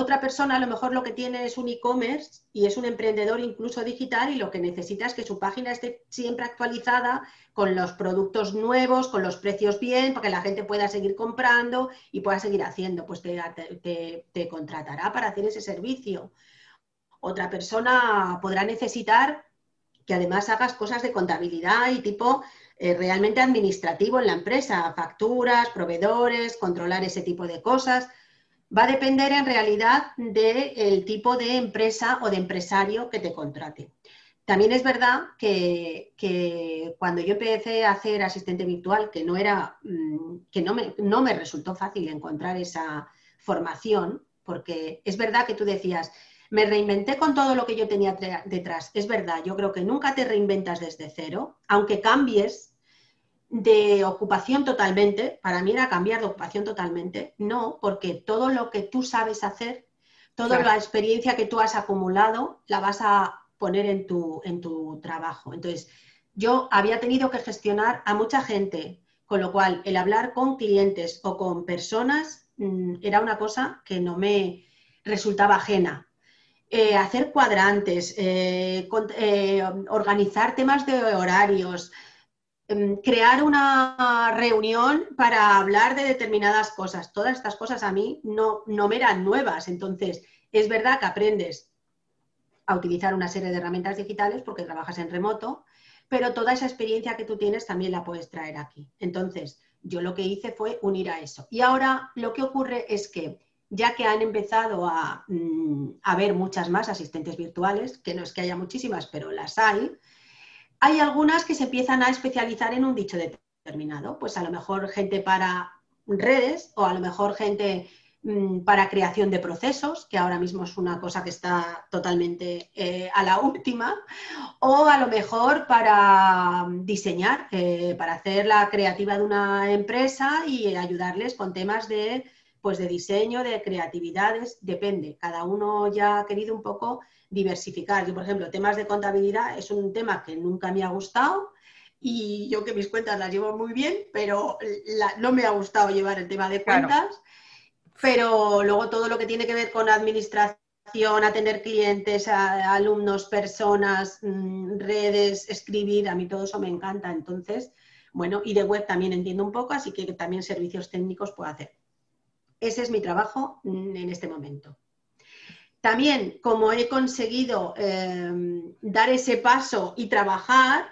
Otra persona a lo mejor lo que tiene es un e-commerce y es un emprendedor incluso digital y lo que necesita es que su página esté siempre actualizada con los productos nuevos, con los precios bien, para que la gente pueda seguir comprando y pueda seguir haciendo. Pues te, contratará para hacer ese servicio. Otra persona podrá necesitar que además hagas cosas de contabilidad y tipo eh, realmente administrativo en la empresa, facturas, proveedores, controlar ese tipo de cosas. Va a depender en realidad del tipo de empresa o de empresario que te contrate. También es verdad que, cuando yo empecé a hacer asistente virtual, que no era, mm, que no me, no me resultó fácil encontrar esa formación, porque es verdad que tú decías, me reinventé con todo lo que yo tenía detrás. Es verdad, yo creo que nunca te reinventas desde cero, aunque cambies de ocupación totalmente, para mí era cambiar de ocupación totalmente, no, porque todo lo que tú sabes hacer, toda la experiencia que tú has acumulado, la vas a poner en tu, en tu trabajo. Entonces, yo había tenido que gestionar a mucha gente, con lo cual el hablar con clientes o con personas mm, era una cosa que no me resultaba ajena. Eh, hacer cuadrantes, eh, eh, organizar temas de horarios, crear una reunión para hablar de determinadas cosas. Todas estas cosas a mí no, no me eran nuevas. Entonces, es verdad que aprendes a utilizar una serie de herramientas digitales porque trabajas en remoto, pero toda esa experiencia que tú tienes también la puedes traer aquí. Entonces, yo lo que hice fue unir a eso. Y ahora lo que ocurre es que ya que han empezado a, mm, a haber muchas más asistentes virtuales, que no es que haya muchísimas, pero las hay, hay algunas que se empiezan a especializar en un dicho determinado. Pues a lo mejor gente para redes o a lo mejor gente mm, para creación de procesos, que ahora mismo es una cosa que está totalmente eh, a la última, o a lo mejor para diseñar, eh, para hacer la creativa de una empresa y ayudarles con temas de pues de diseño, de creatividades, depende. Cada uno ya ha querido un poco diversificar. Yo, por ejemplo, temas de contabilidad es un tema que nunca me ha gustado y yo que mis cuentas las llevo muy bien, pero no me ha gustado llevar el tema de cuentas. Pero luego todo lo que tiene que ver con administración, atender clientes, alumnos, personas, mm, redes, escribir, a mí todo eso me encanta. Entonces, bueno, y de web también entiendo un poco, así que también servicios técnicos puedo hacer. Ese es mi trabajo mm, en este momento. También, como he conseguido em, dar ese paso y trabajar,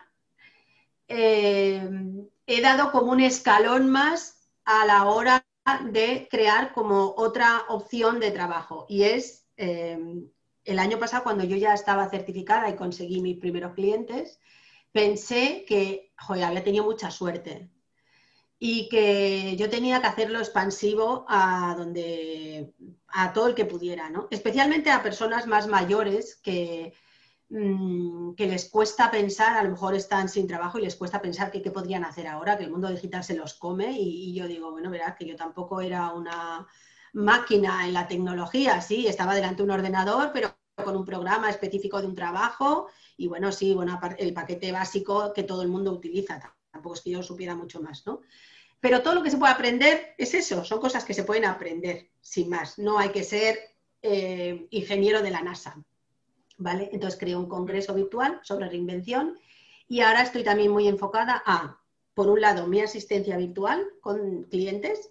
em, he dado como un escalón más a la hora de crear como otra opción de trabajo. Y es em, el año pasado, cuando yo ya estaba certificada y conseguí mis primeros clientes, pensé que había tenido mucha suerte, y que yo tenía que hacerlo expansivo a donde a todo el que pudiera, ¿no? Especialmente a personas más mayores que, mm, que les cuesta pensar, a lo mejor están sin trabajo y les cuesta pensar qué podrían hacer ahora, que el mundo digital se los come y, yo digo, bueno, verás que yo tampoco era una máquina en la tecnología, sí, estaba delante de un ordenador, pero con un programa específico de un trabajo y bueno, sí, bueno, el paquete básico que todo el mundo utiliza tampoco es que yo supiera mucho más, ¿no? Pero todo lo que se puede aprender es eso, son cosas que se pueden aprender, sin más. No hay que ser eh, ingeniero de la NASA, ¿vale? Entonces creo un congreso virtual sobre reinvención y ahora estoy también muy enfocada a, por un lado, mi asistencia virtual con clientes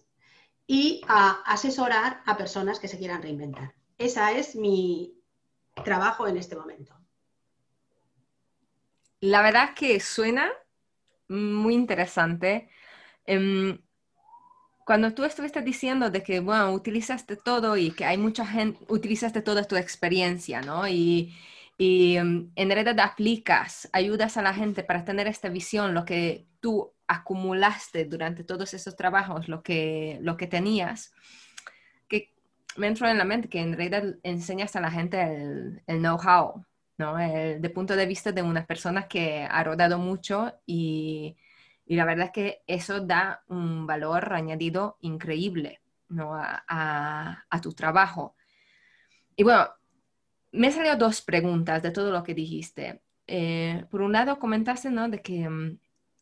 y a asesorar a personas que se quieran reinventar. Ese es mi trabajo en este momento. La verdad que suena muy interesante. Em, cuando tú estuviste diciendo de que, bueno, utilizaste todo y que hay mucha gente, utilizaste toda tu experiencia, ¿no? Y, y em, en realidad aplicas, ayudas a la gente para tener esta visión, lo que tú acumulaste durante todos esos trabajos, lo que, lo que tenías. me entró en la mente que en realidad enseñas a la gente el, el know-how, ¿no? El, de punto de vista de unas personas que ha rodado mucho y, y, la verdad es que eso da un valor añadido increíble, ¿no? A, a, tu trabajo. Y bueno, me salido dos preguntas de todo lo que dijiste. Eh, por un lado, comentaste, ¿no? De que um,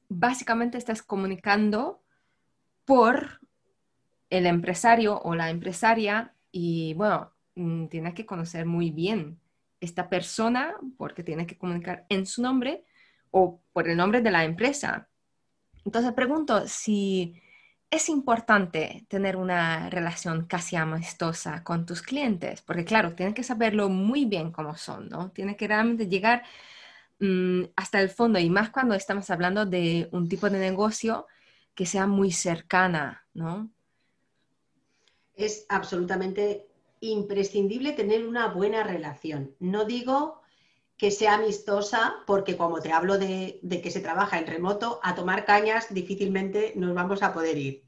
básicamente estás comunicando por el empresario o la empresaria y bueno, mm, tienes que conocer muy bien esta persona porque tienes que comunicar en su nombre o por el nombre de la empresa. Entonces pregunto si es importante tener una relación casi amistosa con tus clientes, porque claro, tienes que saberlo muy bien cómo son, ¿no? Tienes que realmente llegar mmm, hasta el fondo y más cuando estamos hablando de un tipo de negocio que sea muy cercana, ¿no? Es absolutamente imprescindible tener una buena relación. No digo que sea amistosa, porque como te hablo de, que se trabaja en remoto, a tomar cañas difícilmente nos vamos a poder ir.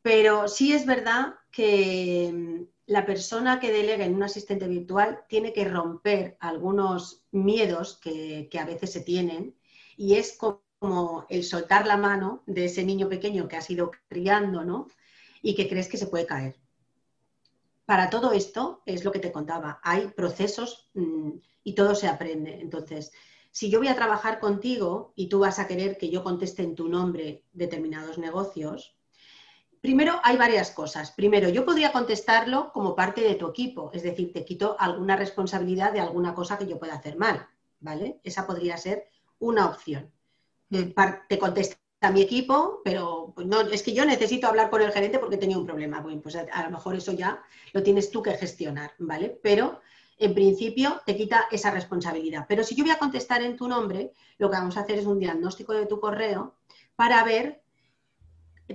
Pero sí es verdad que mm, la persona que delega en un asistente virtual tiene que romper algunos miedos que, a veces se tienen y es como el soltar la mano de ese niño pequeño que has ido criando, ¿no? Y que crees que se puede caer. Para todo esto, es lo que te contaba, hay procesos mmm, y todo se aprende. Entonces, si yo voy a trabajar contigo y tú vas a querer que yo conteste en tu nombre determinados negocios, primero hay varias cosas. Primero, yo podría contestarlo como parte de tu equipo, es decir, te quito alguna responsabilidad de alguna cosa que yo pueda hacer mal, ¿vale? Esa podría ser una opción. Eh, te contesta a mi equipo, pero pues no, es que yo necesito hablar con el gerente porque tenía un problema. Bueno, pues a, a, lo mejor eso ya lo tienes tú que gestionar, ¿vale? Pero en principio te quita esa responsabilidad. Pero si yo voy a contestar en tu nombre, lo que vamos a hacer es un diagnóstico de tu correo para ver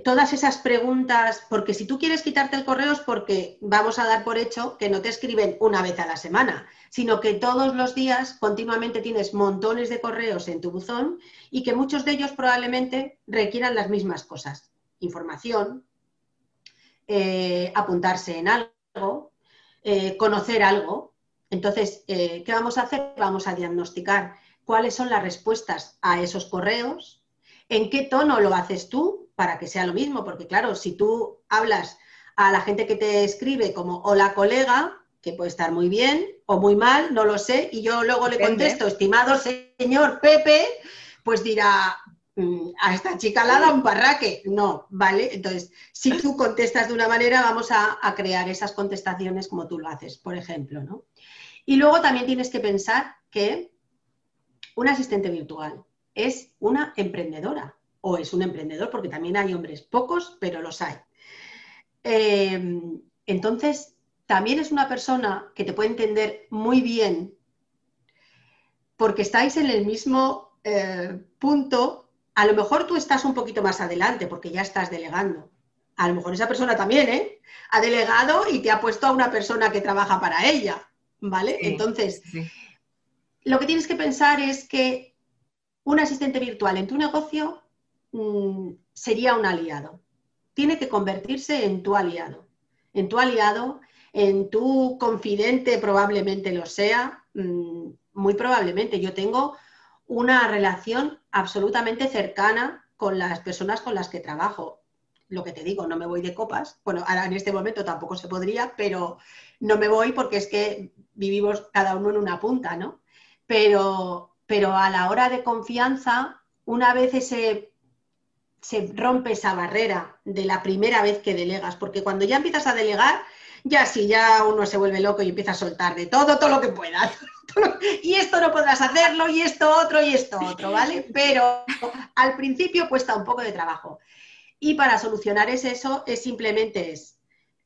todas esas preguntas, porque si tú quieres quitarte el correo es porque vamos a dar por hecho que no te escriben una vez a la semana, sino que todos los días continuamente tienes montones de correos en tu buzón y que muchos de ellos probablemente requieran las mismas cosas. Información, eh, apuntarse en algo, eh, conocer algo. Entonces, eh, ¿qué vamos a hacer? Vamos a diagnosticar cuáles son las respuestas a esos correos, en qué tono lo haces tú, para que sea lo mismo, porque claro, si tú hablas a la gente que te escribe como hola colega, que puede estar muy bien o muy mal, no lo sé, y yo luego Depende. le contesto, estimado señor Pepe, pues dirá, mm, a esta chica la da un parraque. No, ¿vale? Entonces, si tú contestas de una manera, vamos a, a, crear esas contestaciones como tú lo haces, por ejemplo, ¿no? Y luego también tienes que pensar que un asistente virtual es una emprendedora o es un emprendedor, porque también hay hombres pocos, pero los hay. Eh, entonces, también es una persona que te puede entender muy bien porque estáis en el mismo eh, punto. A lo mejor tú estás un poquito más adelante porque ya estás delegando. A lo mejor esa persona también, ¿eh? Ha delegado y te ha puesto a una persona que trabaja para ella, ¿vale? Sí, Entonces, sí. lo que tienes que pensar es que un asistente virtual en tu negocio Mm, sería un aliado. Tiene que convertirse en tu aliado. En tu aliado, en tu confidente probablemente lo sea, mm, muy probablemente. Yo tengo una relación absolutamente cercana con las personas con las que trabajo. Lo que te digo, no me voy de copas. Bueno, ahora en este momento tampoco se podría, pero no me voy porque es que vivimos cada uno en una punta, ¿no? Pero, pero a la hora de confianza, una vez ese se rompe esa barrera de la primera vez que delegas, porque cuando ya empiezas a delegar, ya sí, ya uno se vuelve loco y empieza a soltar de todo, todo lo que pueda. Y esto no podrás hacerlo, y esto otro, y esto otro, ¿vale? Pero al principio cuesta un poco de trabajo. Y para solucionar es eso, es simplemente es,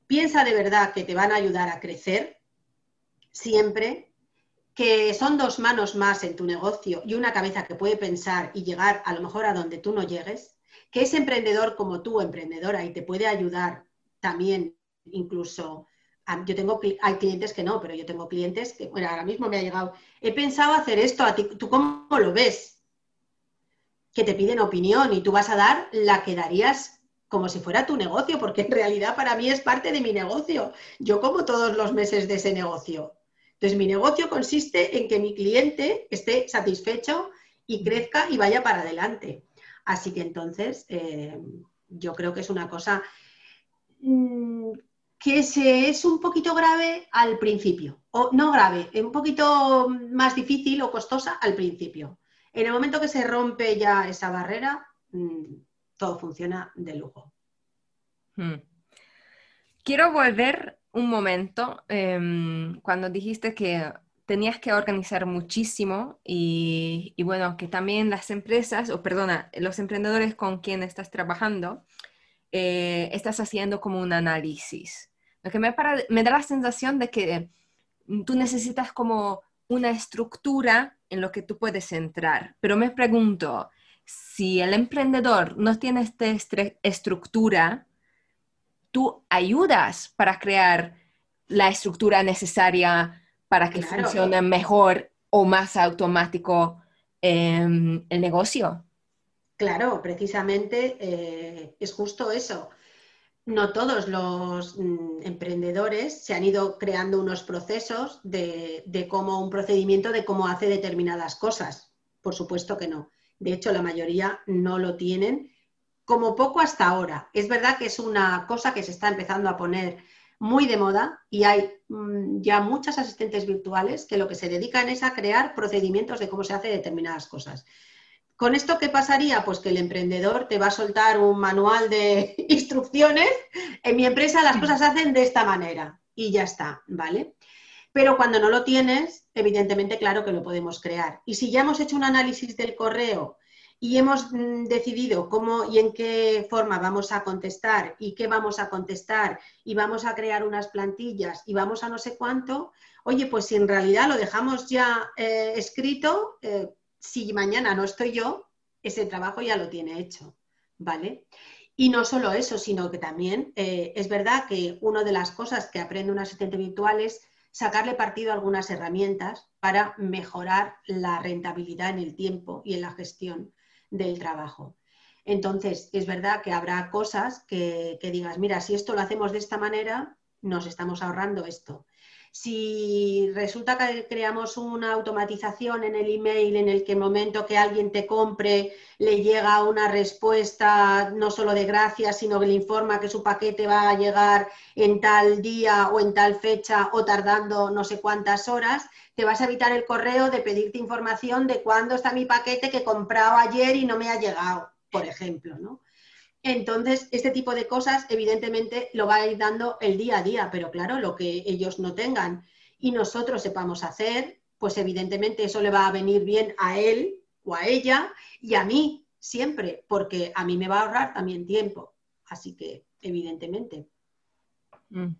piensa de verdad que te van a ayudar a crecer siempre, que son dos manos más en tu negocio y una cabeza que puede pensar y llegar a lo mejor a donde tú no llegues, que es emprendedor como tú, emprendedora, y te puede ayudar también incluso. Yo tengo, hay clientes que no, pero yo tengo clientes que, bueno, ahora mismo me ha llegado, he pensado hacer esto, a ti, ¿tú cómo lo ves? Que te piden opinión y tú vas a dar la que darías como si fuera tu negocio, porque en realidad para mí es parte de mi negocio. Yo como todos los meses de ese negocio. Entonces, mi negocio consiste en que mi cliente esté satisfecho y crezca y vaya para adelante. Así que entonces, eh, yo creo que es una cosa mm, que se, es un poquito grave al principio, o no grave, un poquito más difícil o costosa al principio. En el momento que se rompe ya esa barrera, mm, todo funciona de lujo. Hmm. Quiero volver un momento em, cuando dijiste que tenías que organizar muchísimo y, bueno, que también las empresas, o perdona, los emprendedores con quien estás trabajando, eh, estás haciendo como un análisis. Lo que me, me da la sensación de que tú necesitas como una estructura en lo que tú puedes entrar. Pero me pregunto, si el emprendedor no tiene esta estructura, tú ayudas para crear la estructura necesaria para que funcione mejor o más automático em, el negocio. Claro, precisamente eh, es justo eso. No todos los mm, emprendedores se han ido creando unos procesos de, de cómo un procedimiento de cómo hace determinadas cosas. Por supuesto que no. De hecho, la mayoría no lo tienen, como poco hasta ahora. Es verdad que es una cosa que se está empezando a poner muy de moda y hay mm, ya muchas asistentes virtuales que lo que se dedican es a crear procedimientos de cómo se hace determinadas cosas. ¿Con esto qué pasaría? Pues que el emprendedor te va a soltar un manual de instrucciones. En mi empresa las cosas se hacen de esta manera y ya está, ¿vale? Pero cuando no lo tienes, evidentemente, claro que lo podemos crear. Y si ya hemos hecho un análisis del correo y hemos mm, decidido cómo y en qué forma vamos a contestar y qué vamos a contestar y vamos a crear unas plantillas y vamos a no sé cuánto, oye, pues si en realidad lo dejamos ya eh, escrito, eh, si mañana no estoy yo, ese trabajo ya lo tiene hecho, ¿vale? Y no solo eso, sino que también eh, es verdad que una de las cosas que aprende un asistente virtual es sacarle partido a algunas herramientas para mejorar la rentabilidad en el tiempo y en la gestión del trabajo. Entonces, es verdad que habrá cosas que, que digas, mira, si esto lo hacemos de esta manera, nos estamos ahorrando esto. Si resulta que creamos una automatización en el email en el que el momento que alguien te compre le llega una respuesta no solo de gracias, sino que le informa que su paquete va a llegar en tal día o en tal fecha o tardando no sé cuántas horas, te vas a evitar el correo de pedirte información de cuándo está mi paquete que he comprado ayer y no me ha llegado, por ejemplo, ¿no? Entonces, este tipo de cosas, evidentemente, lo va a ir dando el día a día, pero claro, lo que ellos no tengan y nosotros sepamos hacer, pues evidentemente eso le va a venir bien a él o a ella y a mí siempre, porque a mí me va a ahorrar también tiempo. Así que, evidentemente. Mm.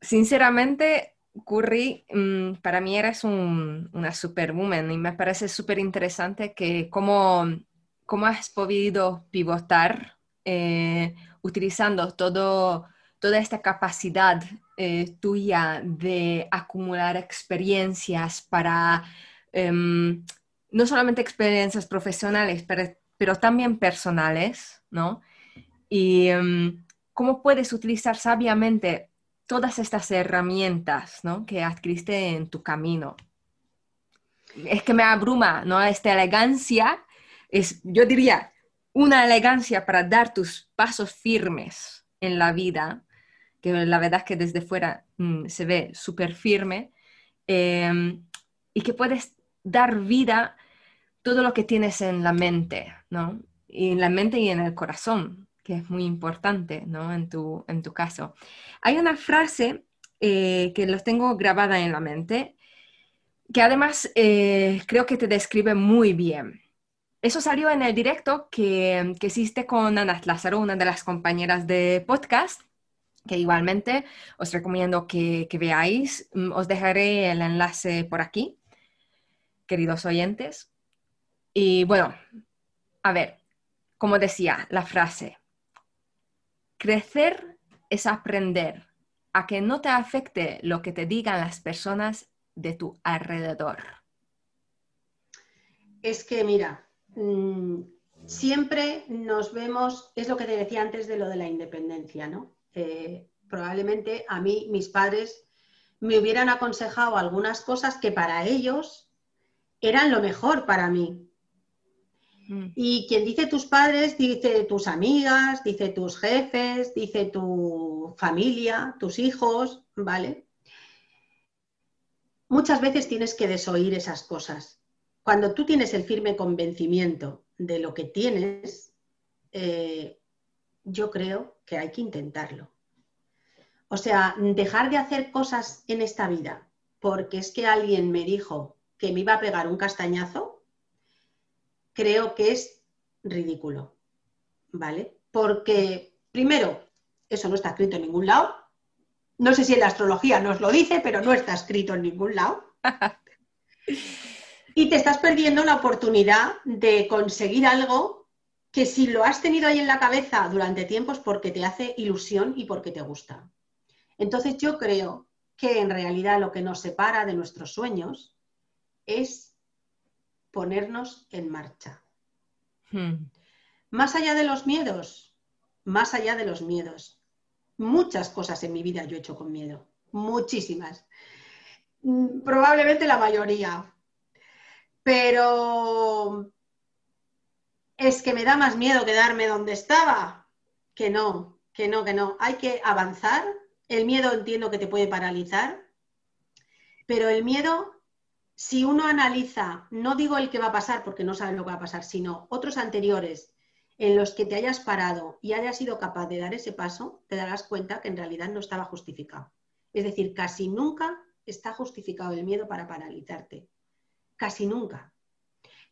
Sinceramente, Curry, mm, para mí eres una superwoman y me parece súper interesante que como cómo has podido pivotar eh, utilizando todo, toda esta capacidad eh, tuya de acumular experiencias para, em, no solamente experiencias profesionales, pero, también personales, ¿no? Y em, cómo puedes utilizar sabiamente todas estas herramientas ¿no? que adquiriste en tu camino. Es que me abruma, ¿no? Esta elegancia es, yo diría, una elegancia para dar tus pasos firmes en la vida, que la verdad es que desde fuera mm, se ve súper firme, em, y que puedes dar vida todo lo que tienes en la mente, ¿no? Y en la mente y en el corazón, que es muy importante, ¿no? En tu, en tu caso. Hay una frase eh, que los tengo grabada en la mente, que además eh, creo que te describe muy bien. Eso salió en el directo que, que hiciste con Ana Lázaro, una de las compañeras de podcast, que igualmente os recomiendo que, veáis. Mm, os dejaré el enlace por aquí, queridos oyentes. Y bueno, a ver, como decía la frase, crecer es aprender a que no te afecte lo que te digan las personas de tu alrededor. Es que, mira, Mm, siempre nos vemos, es lo que te decía antes de lo de la independencia, ¿no? Eh, probablemente a mí, mis padres me hubieran aconsejado algunas cosas que para ellos eran lo mejor para mí. Mm. Y quien dice tus padres, dice tus amigas, dice tus jefes, dice tu familia, tus hijos, ¿vale? Muchas veces tienes que desoír esas cosas. Cuando tú tienes el firme convencimiento de lo que tienes, eh, yo creo que hay que intentarlo. O sea, dejar de hacer cosas en esta vida porque es que alguien me dijo que me iba a pegar un castañazo, creo que es ridículo. ¿Vale? Porque, primero, eso no está escrito en ningún lado. No sé si en la astrología nos lo dice, pero no está escrito en ningún lado. y te estás perdiendo la oportunidad de conseguir algo que si lo has tenido ahí en la cabeza durante tiempos porque te hace ilusión y porque te gusta. Entonces yo creo que en realidad lo que nos separa de nuestros sueños es ponernos en marcha. Hmm. Más allá de los miedos, más allá de los miedos. Muchas cosas en mi vida yo he hecho con miedo, muchísimas. Mm, probablemente la mayoría. Pero es que me da más miedo quedarme donde estaba. Que no, que no, que no. Hay que avanzar el miedo entiendo que te puede paralizar, pero el miedo, si uno analiza, no digo el que va a pasar porque no sabes lo que va a pasar, sino otros anteriores en los que te hayas parado y hayas sido capaz de dar ese paso, te darás cuenta que en realidad no estaba justificado. Es decir, casi nunca está justificado el miedo para paralizarte. Casi nunca.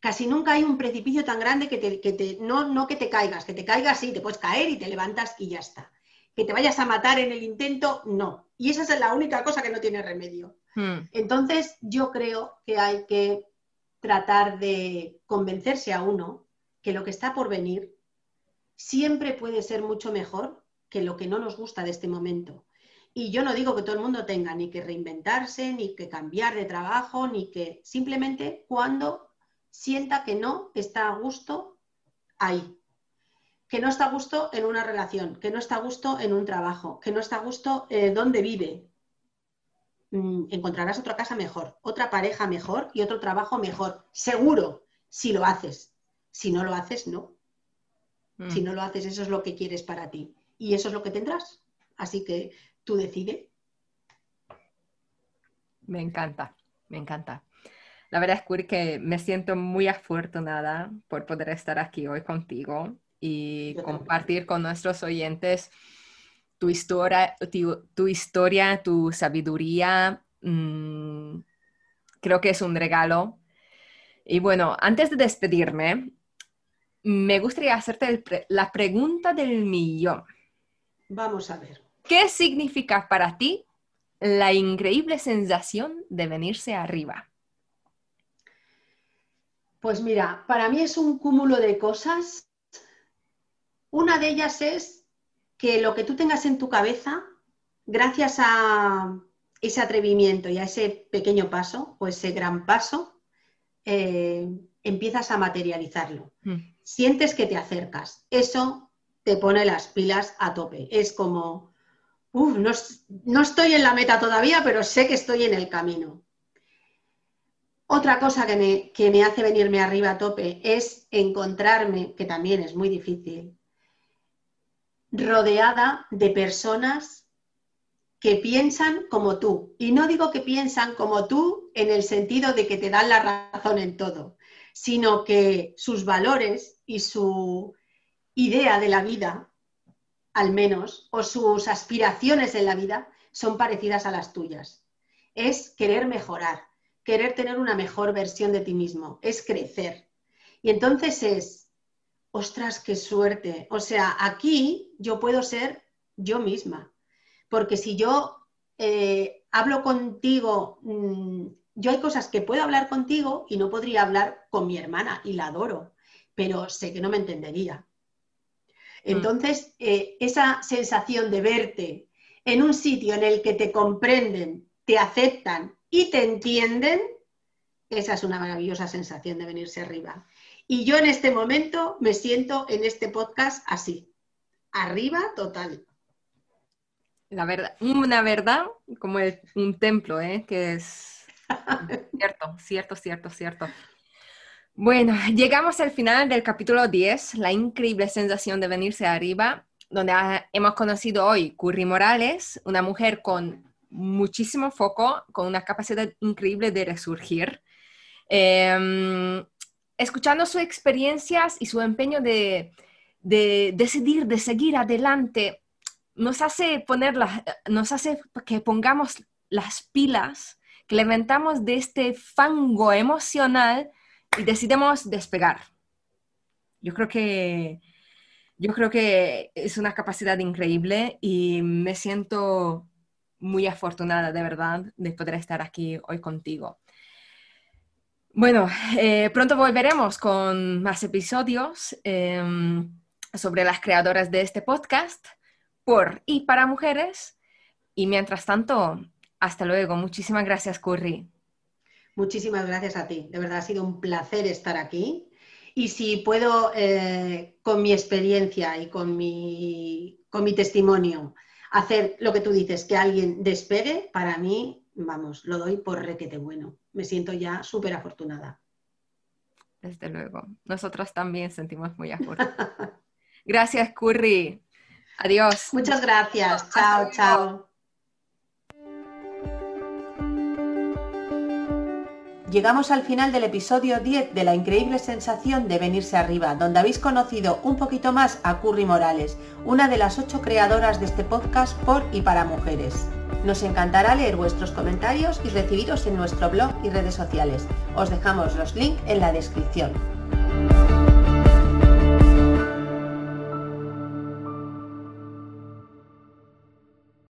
Casi nunca hay un precipicio tan grande que te, no, no que te caigas, que te caigas sí, te puedes caer y te levantas y ya está que te vayas a matar en el intento, no. Y esa es la única cosa que no tiene remedio. Hmm. Entonces, yo creo que hay que tratar de convencerse a uno que lo que está por venir siempre puede ser mucho mejor que lo que no nos gusta de este momento. Y yo no digo que todo el mundo tenga ni que reinventarse, ni que cambiar de trabajo, ni que simplemente cuando sienta que no está a gusto ahí que no está a gusto en una relación, que no está a gusto en un trabajo, que no está a gusto eh, donde vive. Mm, encontrarás otra casa mejor, otra pareja mejor y otro trabajo mejor, seguro, si lo haces. Si no lo haces, no. Mm. Si no lo haces, eso es lo que quieres para ti. Y eso es lo que tendrás. Así que tú decide. Me encanta, me encanta. La verdad es que me siento muy afortunada por poder estar aquí hoy contigo y compartir con nuestros oyentes tu historia, tu, historia, tu sabiduría. Mm, creo que es un regalo. Y bueno, antes de despedirme, me gustaría hacerte la pregunta del millón. Vamos a ver. ¿Qué significa para ti la increíble sensación de venirse arriba? Pues mira, para mí es un cúmulo de cosas una de ellas es que lo que tú tengas en tu cabeza, gracias a ese atrevimiento y a ese pequeño paso o ese gran paso, eh, empiezas a materializarlo. Hmm. Sientes que te acercas. Eso te pone las pilas a tope. Es como, no, no estoy en la meta todavía, pero sé que estoy en el camino. Otra cosa que me, que me, hace venirme arriba a tope es encontrarme, que también es muy difícil, rodeada de personas que piensan como tú. Y no digo que piensan como tú en el sentido de que te dan la razón en todo, sino que sus valores y su idea de la vida, al menos, o sus aspiraciones en la vida, son parecidas a las tuyas. Es querer mejorar, querer tener una mejor versión de ti mismo, es crecer. Y entonces es ostras, qué suerte. O sea, aquí yo puedo ser yo misma. Porque si yo eh, hablo contigo, mm, yo hay cosas que puedo hablar contigo y no podría hablar con mi hermana y la adoro, pero sé que no me entendería. Mm. Entonces, eh, esa sensación de verte en un sitio en el que te comprenden, te aceptan y te entienden, Esa es una maravillosa sensación de venirse arriba. Y yo en este momento me siento en este podcast así, arriba total. La verdad, una verdad como un templo, ¿eh? que es cierto, cierto, cierto, cierto. Bueno, llegamos al final del capítulo 10, la increíble sensación de venirse arriba, donde hemos conocido hoy Curry Morales, una mujer con muchísimo foco, con una capacidad increíble de resurgir. Em, escuchando sus experiencias y su empeño de, de decidir, de seguir adelante, nos hace poner nos hace que pongamos las pilas, que levantamos de este fango emocional y decidimos despegar. Yo creo que yo creo que es una capacidad increíble y me siento muy afortunada de verdad de poder estar aquí hoy contigo. Bueno, eh, pronto volveremos con más episodios em, sobre las creadoras de este podcast por y para mujeres. Y mientras tanto, hasta luego. Muchísimas gracias, Curry. Muchísimas gracias a ti. De verdad ha sido un placer estar aquí. Y si puedo, eh, con mi experiencia y con mi, con mi testimonio, hacer lo que tú dices, que alguien despegue, para mí, vamos, lo doy por requete bueno. Me siento ya súper afortunada. Desde luego. Nosotros también sentimos muy afortunadas. Gracias, Curry. Adiós. Muchas gracias. Chao, chao. Llegamos al final del episodio 10 de la increíble sensación de venirse arriba, donde habéis conocido un poquito más a Curry Morales, una de las ocho creadoras de este podcast por y para mujeres. Nos encantará leer vuestros comentarios y recibiros en nuestro blog y redes sociales. Os dejamos los links en la descripción.